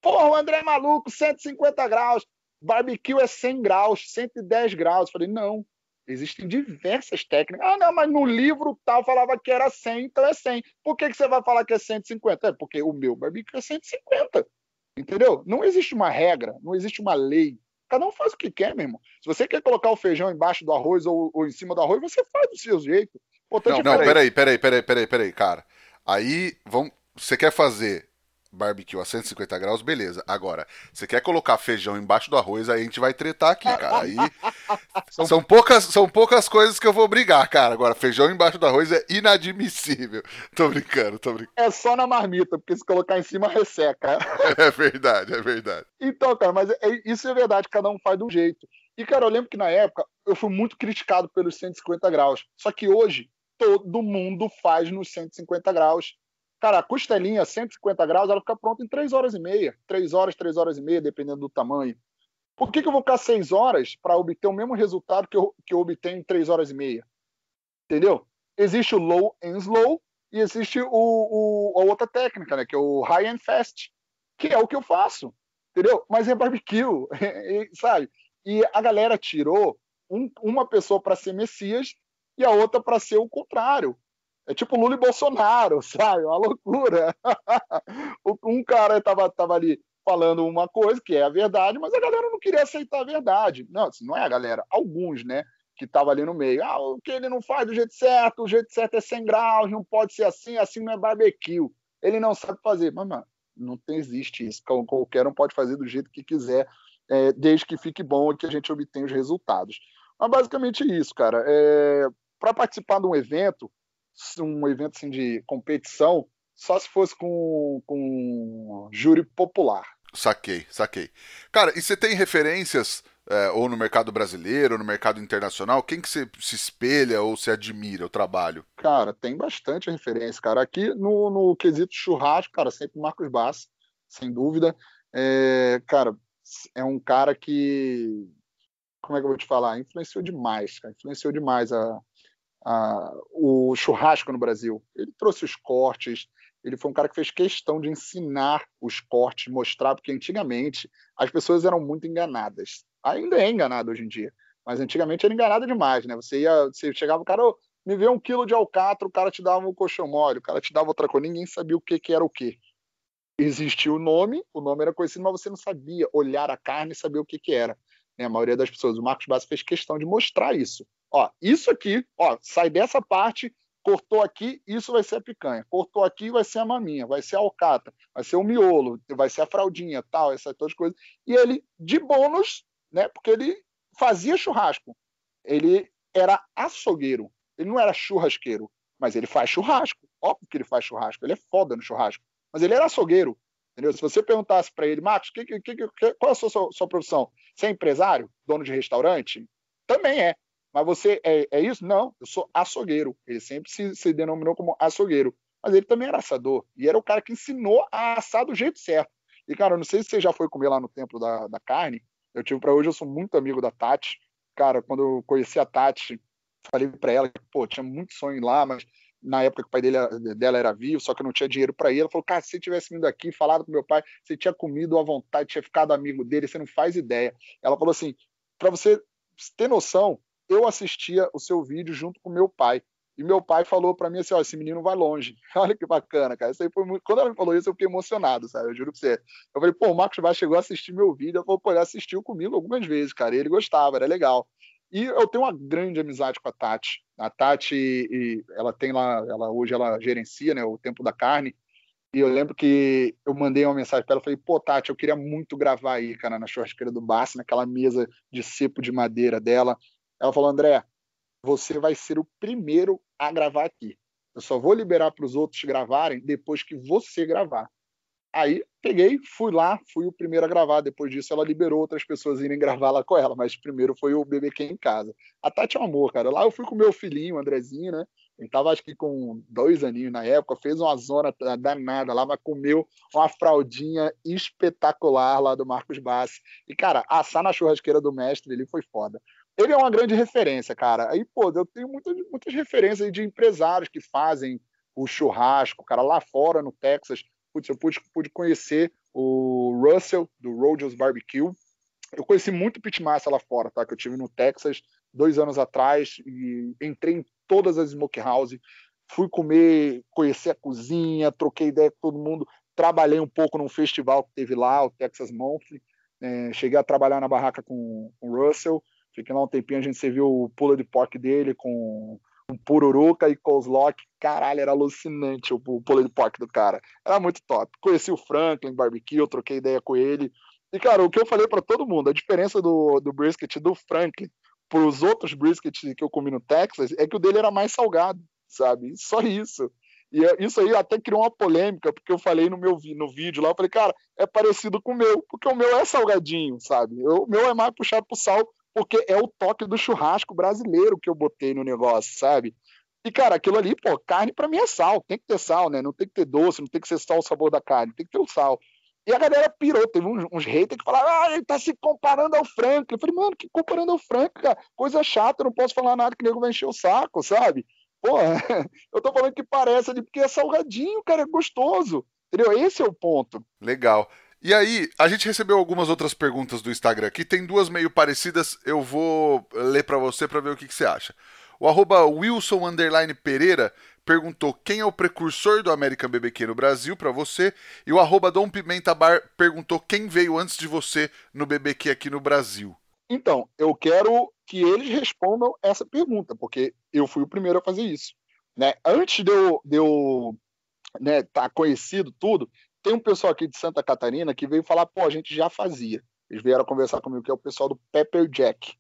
Porra, o André é maluco, 150 graus. Barbecue é 100 graus, 110 graus. falei, não, existem diversas técnicas. Ah, não, mas no livro tal falava que era 100, então é 100. Por que, que você vai falar que é 150? É porque o meu barbecue é 150. Entendeu? Não existe uma regra, não existe uma lei. Cada um faz o que quer, meu irmão. Se você quer colocar o feijão embaixo do arroz ou, ou em cima do arroz, você faz do seu jeito. Importante não, é não, peraí, peraí, peraí, peraí, peraí, cara. Aí, vamos, você quer fazer barbecue a 150 graus, beleza. Agora, você quer colocar feijão embaixo do arroz, aí a gente vai tretar aqui, cara. Aí são poucas, são poucas coisas que eu vou brigar, cara. Agora, feijão embaixo do arroz é inadmissível. Tô brincando, tô brincando. É só na marmita, porque se colocar em cima resseca. É verdade, é verdade. Então, cara, mas é, isso é verdade, cada um faz de um jeito. E, cara, eu lembro que na época eu fui muito criticado pelos 150 graus. Só que hoje todo mundo faz nos 150 graus. Cara, a costelinha 150 graus, ela fica pronta em 3 horas e meia. 3 horas, 3 horas e meia, dependendo do tamanho. Por que, que eu vou ficar 6 horas para obter o mesmo resultado que eu, que eu obtenho em 3 horas e meia? Entendeu? Existe o low and slow e existe o, o, a outra técnica, né? Que é o high and fast, que é o que eu faço. Entendeu? Mas é barbecue, sabe? E a galera tirou um, uma pessoa para ser Messias e a outra para ser o contrário. É tipo Lula e Bolsonaro, sabe? Uma loucura. um cara estava tava ali falando uma coisa que é a verdade, mas a galera não queria aceitar a verdade. Não, assim, não é a galera, alguns, né? Que estavam ali no meio. Ah, o que ele não faz do jeito certo, o jeito certo é 100 graus, não pode ser assim, assim não é barbecue. Ele não sabe fazer. Mas, mano, não existe isso. Qualquer um pode fazer do jeito que quiser, é, desde que fique bom e que a gente obtenha os resultados. Mas basicamente isso, cara. É, para participar de um evento, um evento assim, de competição, só se fosse com, com júri popular. Saquei, saquei. Cara, e você tem referências, é, ou no mercado brasileiro, ou no mercado internacional? Quem que você se espelha ou se admira o trabalho? Cara, tem bastante referência, cara. Aqui no, no quesito churrasco, cara, sempre Marcos Bass, sem dúvida. É, cara, é um cara que, como é que eu vou te falar? Influenciou demais, cara. Influenciou demais a, o churrasco no Brasil. Ele trouxe os cortes, ele foi um cara que fez questão de ensinar os cortes, mostrar, porque antigamente as pessoas eram muito enganadas. Ainda é enganado hoje em dia, mas antigamente era enganado demais, né? Você ia, você chegava, o cara, oh, me vê um quilo de alcatra, o cara te dava um colchão mole, o cara te dava outra coisa, ninguém sabia o que, que era o que. Existia o nome, o nome era conhecido, mas você não sabia olhar a carne e saber o que, que era. Né? A maioria das pessoas. O Marcos Bassi fez questão de mostrar isso. Ó, isso aqui, ó, sai dessa parte, cortou aqui, isso vai ser a picanha. Cortou aqui, vai ser a maminha, vai ser a alcata, vai ser o miolo, vai ser a fraldinha, tal, essas todas as coisas. E ele, de bônus, né, porque ele fazia churrasco. Ele era açougueiro. Ele não era churrasqueiro, mas ele faz churrasco. Óbvio que ele faz churrasco, ele é foda no churrasco. Mas ele era açougueiro. Entendeu? Se você perguntasse para ele, Marcos, que, que, que, qual é a sua, sua, sua profissão? Você é empresário? Dono de restaurante? Também é. Mas você é, é isso? Não, eu sou açougueiro. Ele sempre se, se, denominou como açougueiro. Mas ele também era assador. E era o cara que ensinou a assar do jeito certo. E, cara, eu não sei se você já foi comer lá no Templo da, da Carne. Eu tive para hoje, eu sou muito amigo da Tati. Cara, quando eu conheci a Tati, falei para ela que, pô, tinha muito sonho lá, mas na época que o pai dele, dela era vivo, só que eu não tinha dinheiro para ir. Ela falou, cara, se você tivesse vindo aqui, falado com meu pai, você tinha comido à vontade, tinha ficado amigo dele, você não faz ideia. Ela falou assim, para você ter noção, eu assistia o seu vídeo junto com meu pai. E meu pai falou para mim assim: ó, esse menino vai longe. Olha que bacana, cara. Isso aí foi muito... Quando ela me falou isso, eu fiquei emocionado, sabe? Eu juro pra você. Eu falei, pô, o Marcos Vaz chegou a assistir meu vídeo. Eu falei, pô, ele assistiu comigo algumas vezes, cara. E ele gostava, era legal. E eu tenho uma grande amizade com a Tati. A Tati, ela tem lá, ela hoje ela gerencia, né, o Tempo da Carne. E eu lembro que eu mandei uma mensagem para ela, falei, pô, Tati, eu queria muito gravar aí, cara, na churrasqueira do Bassi, naquela mesa de cepo de madeira dela. Ela falou: André, você vai ser o primeiro a gravar aqui. Eu só vou liberar para os outros gravarem depois que você gravar. Aí peguei, fui lá, fui o primeiro a gravar. Depois disso, ela liberou outras pessoas irem gravar lá com ela, mas primeiro foi o BBQ em casa. A Tati é um amor, cara. Lá eu fui com meu filhinho, o Andrezinho, né? Ele tava acho que com dois aninhos na época, fez uma zona danada lá, mas comeu uma fraldinha espetacular lá do Marcos Bassi. E, cara, assar na churrasqueira do mestre, ele foi foda. Ele é uma grande referência, cara. Aí, pô, eu tenho muitas, muitas referências de empresários que fazem o churrasco, cara, lá fora no Texas putz, eu pude, pude conhecer o Russell, do Rogers Barbecue. Eu conheci muito pitmassa lá fora, tá? Que eu tive no Texas dois anos atrás e entrei em todas as smokehouse, fui comer, conhecer a cozinha, troquei ideia com todo mundo, trabalhei um pouco num festival que teve lá, o Texas Monthly, é, cheguei a trabalhar na barraca com, com o Russell, fiquei lá um tempinho, a gente serviu o pula de pork dele com um pururuca e que caralho, era alucinante o, o pulled pork do cara. Era muito top. Conheci o Franklin Barbecue, eu troquei ideia com ele. E, cara, o que eu falei para todo mundo, a diferença do, do brisket do Franklin para os outros briskets que eu comi no Texas é que o dele era mais salgado, sabe? Só isso. E isso aí até criou uma polêmica, porque eu falei no meu no vídeo lá, eu falei, cara, é parecido com o meu, porque o meu é salgadinho, sabe? O meu é mais puxado pro sal, porque é o toque do churrasco brasileiro que eu botei no negócio, sabe? E, cara, aquilo ali, pô, carne para mim é sal, tem que ter sal, né? Não tem que ter doce, não tem que ser só o sabor da carne, tem que ter o sal. E a galera pirou, teve uns, uns haters que falaram, ah, ele tá se comparando ao Frank. Eu falei, mano, que comparando ao Frank, cara? Coisa chata, eu não posso falar nada que o nego vai encher o saco, sabe? Pô, eu tô falando que parece ali porque é salgadinho, cara, é gostoso. Entendeu? Esse é o ponto. Legal. E aí, a gente recebeu algumas outras perguntas do Instagram aqui, tem duas meio parecidas, eu vou ler para você para ver o que, que, você acha. O arroba Wilson Pereira perguntou quem é o precursor do American BBQ no Brasil para você, e o arroba Dom Pimenta Bar perguntou quem veio antes de você no BBQ aqui no Brasil. Então, eu quero que eles respondam essa pergunta, porque eu fui o primeiro a fazer isso. Né? Antes de eu, eu né, tá conhecido tudo, tem um pessoal aqui de Santa Catarina que veio falar, pô, a gente já fazia. Eles vieram conversar comigo, que é o pessoal do Pepper Jack.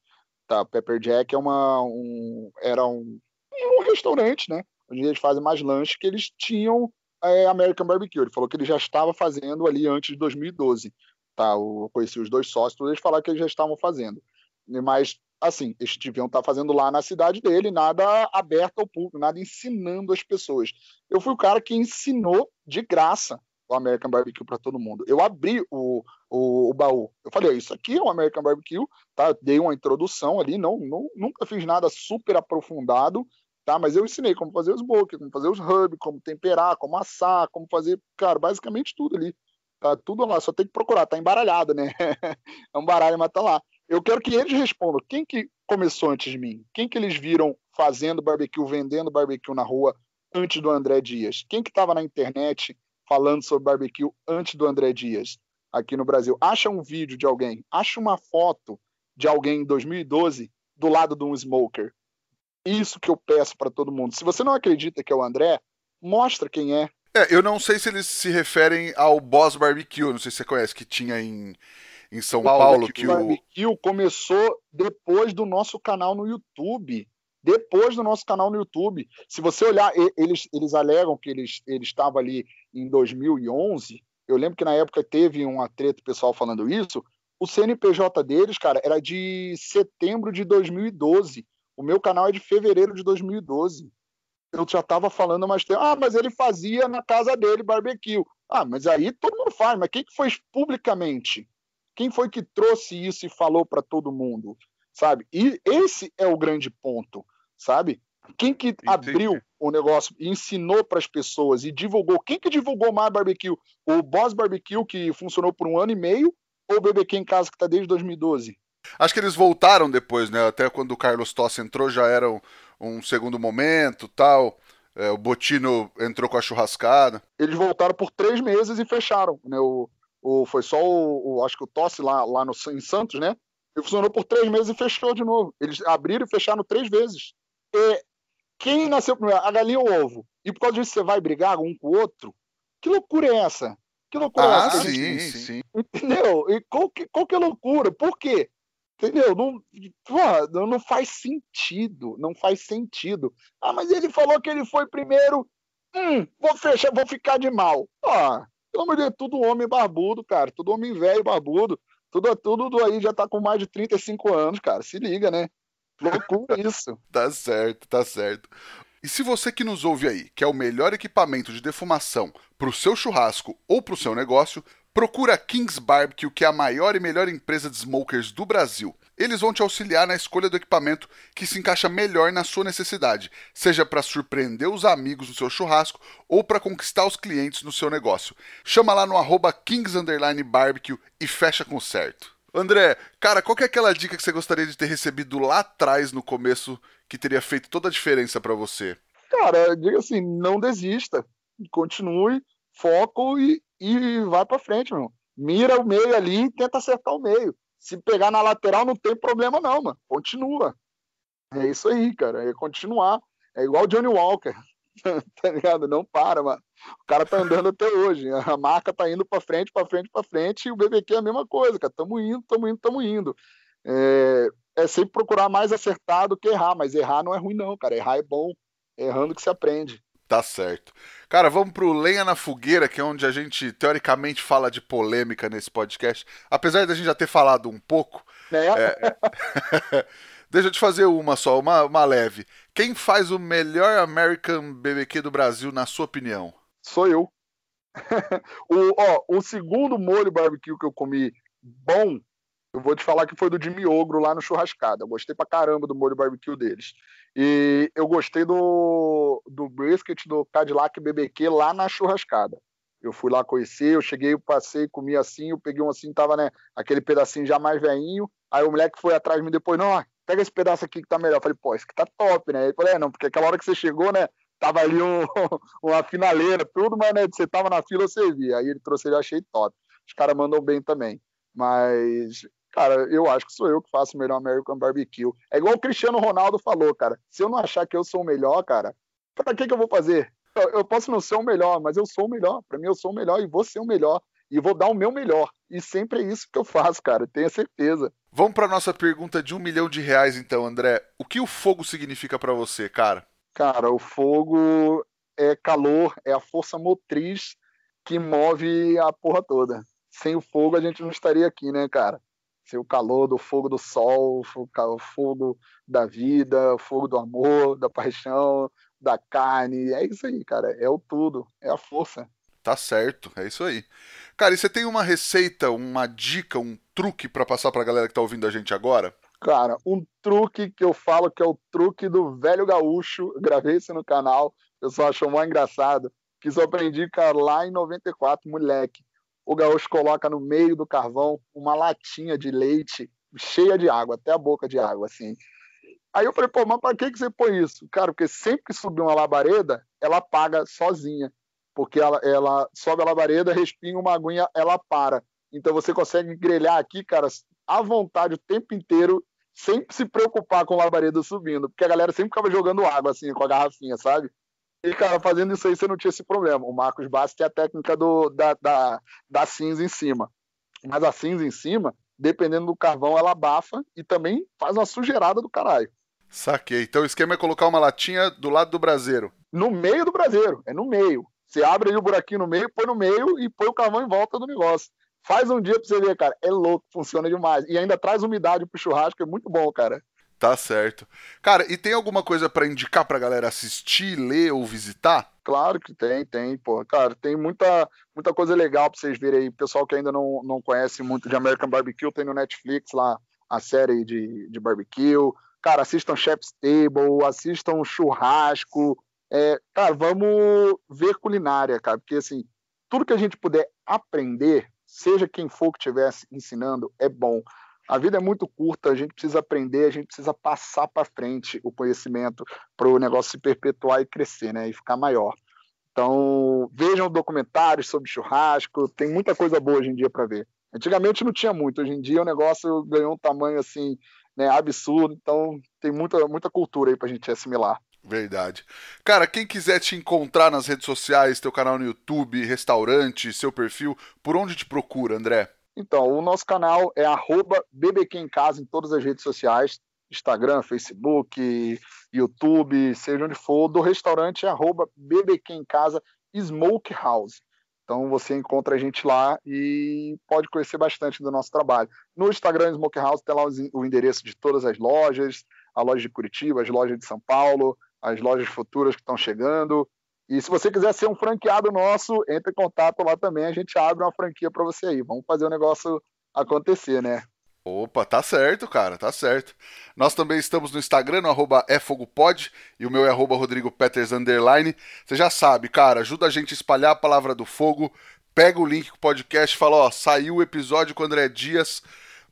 Tá, Pepper Jack é uma, um, era um, um restaurante, né? Onde eles fazem mais lanche, que eles tinham é, American Barbecue. Ele falou que ele já estava fazendo ali antes de 2012. Tá, eu conheci os dois sócios, eles falaram que eles já estavam fazendo. Mas, assim, eles deviam estar fazendo lá na cidade dele, nada aberto ao público, nada ensinando as pessoas. Eu fui o cara que ensinou de graça o American Barbecue para todo mundo. Eu abri o, o, o, baú. Eu falei, isso aqui é um American Barbecue, tá? Dei uma introdução ali, não, não, nunca fiz nada super aprofundado, tá? Mas eu ensinei como fazer os smoke, como fazer os hub, como temperar, como assar, como fazer, cara, basicamente tudo ali. Tá tudo lá, só tem que procurar, tá embaralhado, né? é um baralho, mas tá lá. Eu quero que eles respondam. Quem que começou antes de mim? Quem que eles viram fazendo barbecue, vendendo barbecue na rua antes do André Dias? Quem que estava na internet falando sobre barbecue antes do André Dias aqui no Brasil. Acha um vídeo de alguém, acha uma foto de alguém em 2012 do lado de um smoker. Isso que eu peço para todo mundo. Se você não acredita que é o André, mostra quem é. É, eu não sei se eles se referem ao Boss Barbecue, não sei se você conhece, que tinha em, em São Paulo. Paulo que o Barbecue começou depois do nosso canal no YouTube depois do nosso canal no YouTube. Se você olhar, eles, eles alegam que eles, eles estavam ali em 2011. Eu lembro que na época teve um treta pessoal falando isso. O CNPJ deles, cara, era de setembro de 2012. O meu canal é de fevereiro de 2012. Eu já estava falando mais tempo. Ah, mas ele fazia na casa dele barbecue. Ah, mas aí todo mundo faz. Mas quem que foi publicamente? Quem foi que trouxe isso e falou para todo mundo? Sabe? E esse é o grande ponto sabe? Quem que Entendi. abriu o negócio e ensinou para as pessoas e divulgou? Quem que divulgou mais barbecue? O Boss Barbecue, que funcionou por um ano e meio, ou o BBQ em casa, que está desde 2012? Acho que eles voltaram depois, né? Até quando o Carlos Tosse entrou, já era um, um segundo momento tal. É, o Botino entrou com a churrascada. Eles voltaram por três meses e fecharam. Né? O, o, foi só o, o, acho que o Tosse lá, lá no, em Santos, né? Ele funcionou por três meses e fechou de novo. Eles abriram e fecharam três vezes. E quem nasceu primeiro, a galinha ou o ovo? E por causa disso você vai brigar um com o outro? Que loucura é essa? Que loucura ah, é essa? Sim, gente... sim. Entendeu? E qual que, qual que é a loucura? Por quê? Entendeu? Não, porra, não faz sentido. Não faz sentido. Ah, mas ele falou que ele foi primeiro. Hum, vou fechar, vou ficar de mal. Ah, pelo amor de Deus, tudo homem barbudo, cara. Tudo homem velho barbudo. Tudo, tudo aí já tá com mais de 35 anos, cara. Se liga, né? Loucura isso. tá certo, tá certo. E se você que nos ouve aí quer o melhor equipamento de defumação para o seu churrasco ou para o seu negócio, procura Kings Barbecue, que é a maior e melhor empresa de smokers do Brasil. Eles vão te auxiliar na escolha do equipamento que se encaixa melhor na sua necessidade, seja para surpreender os amigos no seu churrasco ou para conquistar os clientes no seu negócio. Chama lá no arroba Kings Barbecue e fecha com certo. André, cara, qual é aquela dica que você gostaria de ter recebido lá atrás no começo que teria feito toda a diferença para você? Cara, diga assim, não desista, continue, foco e, e vai para frente, meu. Mira o meio ali e tenta acertar o meio. Se pegar na lateral não tem problema não, mano. Continua. É isso aí, cara. É continuar. É igual o Johnny Walker. tá ligado? Não para, mano. O cara tá andando até hoje. A marca tá indo para frente, para frente, para frente, e o BBQ é a mesma coisa, cara. Tamo indo, tamo indo, tamo indo. É, é sempre procurar mais acertar do que errar, mas errar não é ruim, não, cara. Errar é bom. Errando que se aprende. Tá certo. Cara, vamos pro Lenha na Fogueira, que é onde a gente teoricamente fala de polêmica nesse podcast. Apesar da gente já ter falado um pouco. É. É... Deixa eu te fazer uma só, uma, uma leve. Quem faz o melhor American BBQ do Brasil, na sua opinião? Sou eu. o, ó, o segundo molho barbecue que eu comi bom, eu vou te falar que foi do Jimmy Ogro lá no Churrascada. Eu gostei pra caramba do molho barbecue deles. E eu gostei do, do brisket do Cadillac BBQ lá na Churrascada. Eu fui lá conhecer, eu cheguei, eu passei, comi assim, eu peguei um assim, tava, né, aquele pedacinho já mais veinho. Aí o moleque foi atrás de mim depois, não, pega esse pedaço aqui que tá melhor. Eu falei, pô, esse aqui tá top, né? Ele falou, é, não, porque aquela hora que você chegou, né, tava ali um, uma finaleira, tudo, mas né, você tava na fila, você via. Aí ele trouxe, ele achei top. Os caras mandam bem também. Mas, cara, eu acho que sou eu que faço o melhor American Barbecue. É igual o Cristiano Ronaldo falou, cara. Se eu não achar que eu sou o melhor, cara, pra que que eu vou fazer? Eu, eu posso não ser o melhor, mas eu sou o melhor. Pra mim, eu sou o melhor e vou ser o melhor. E vou dar o meu melhor. E sempre é isso que eu faço, cara. Tenha certeza. Vamos para nossa pergunta de um milhão de reais, então, André. O que o fogo significa para você, cara? Cara, o fogo é calor, é a força motriz que move a porra toda. Sem o fogo a gente não estaria aqui, né, cara? Sem o calor do fogo do sol, o fogo da vida, o fogo do amor, da paixão, da carne. É isso aí, cara. É o tudo. É a força. Tá certo, é isso aí. Cara, e você tem uma receita, uma dica, um truque para passar pra galera que tá ouvindo a gente agora? Cara, um truque que eu falo que é o truque do velho gaúcho, gravei isso no canal, o pessoal achou mó engraçado, que isso eu aprendi, cara, lá em 94, moleque. O gaúcho coloca no meio do carvão uma latinha de leite cheia de água, até a boca de água, assim. Aí eu falei, pô, mas para que, que você põe isso? Cara, porque sempre que subir uma labareda, ela apaga sozinha porque ela, ela sobe a labareda, respinga uma aguinha, ela para. Então você consegue grelhar aqui, cara, à vontade o tempo inteiro, sem se preocupar com a labareda subindo, porque a galera sempre ficava jogando água assim, com a garrafinha, sabe? E, cara, fazendo isso aí você não tinha esse problema. O Marcos Bassi tem a técnica do, da, da, da cinza em cima. Mas a cinza em cima, dependendo do carvão, ela abafa e também faz uma sujeirada do caralho. Saquei. Então o esquema é colocar uma latinha do lado do braseiro. No meio do braseiro, é no meio. Você abre aí o buraquinho no meio, põe no meio e põe o carvão em volta do negócio. Faz um dia pra você ver, cara. É louco, funciona demais. E ainda traz umidade pro churrasco, é muito bom, cara. Tá certo. Cara, e tem alguma coisa para indicar pra galera assistir, ler ou visitar? Claro que tem, tem, pô. Cara, tem muita, muita coisa legal pra vocês verem aí. Pessoal que ainda não, não conhece muito de American Barbecue, tem no Netflix lá a série de, de barbecue. Cara, assistam Chef's Table, assistam Churrasco, é, cara, vamos ver culinária, cara, porque assim, tudo que a gente puder aprender, seja quem for que estiver ensinando, é bom. A vida é muito curta, a gente precisa aprender, a gente precisa passar para frente o conhecimento para o negócio se perpetuar e crescer, né, e ficar maior. Então, vejam documentários sobre churrasco, tem muita coisa boa hoje em dia para ver. Antigamente não tinha muito, hoje em dia o negócio ganhou um tamanho assim, né, absurdo, então tem muita, muita cultura aí para a gente assimilar. Verdade. Cara, quem quiser te encontrar nas redes sociais, teu canal no YouTube, restaurante, seu perfil, por onde te procura, André? Então, o nosso canal é BBQ em Casa em todas as redes sociais, Instagram, Facebook, YouTube, seja onde for. Do restaurante é BBQ em Casa Smokehouse. Então você encontra a gente lá e pode conhecer bastante do nosso trabalho. No Instagram Smokehouse tem lá o endereço de todas as lojas, a loja de Curitiba, as lojas de São Paulo, as lojas futuras que estão chegando. E se você quiser ser um franqueado nosso, entre em contato lá também, a gente abre uma franquia para você aí. Vamos fazer o negócio acontecer, né? Opa, tá certo, cara, tá certo. Nós também estamos no Instagram, no arroba efogopod, e o meu é arroba rodrigopeters, underline. Você já sabe, cara, ajuda a gente a espalhar a palavra do fogo, pega o link do podcast fala, ó, saiu o episódio com o André Dias,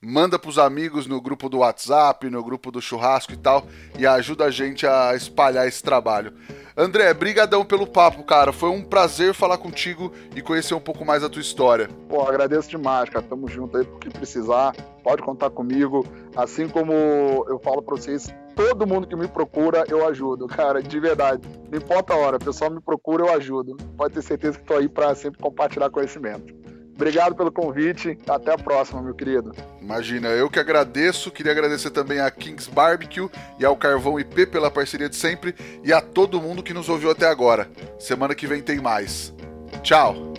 manda pros amigos no grupo do WhatsApp, no grupo do churrasco e tal, e ajuda a gente a espalhar esse trabalho. André, brigadão pelo papo, cara. Foi um prazer falar contigo e conhecer um pouco mais a tua história. Pô, agradeço demais, cara. Tamo junto aí, porque precisar, pode contar comigo. Assim como eu falo pra vocês, todo mundo que me procura, eu ajudo, cara, de verdade. Não importa a hora, o pessoal me procura, eu ajudo. Pode ter certeza que tô aí pra sempre compartilhar conhecimento. Obrigado pelo convite. Até a próxima, meu querido. Imagina, eu que agradeço. Queria agradecer também a Kings Barbecue e ao Carvão IP pela parceria de sempre e a todo mundo que nos ouviu até agora. Semana que vem tem mais. Tchau!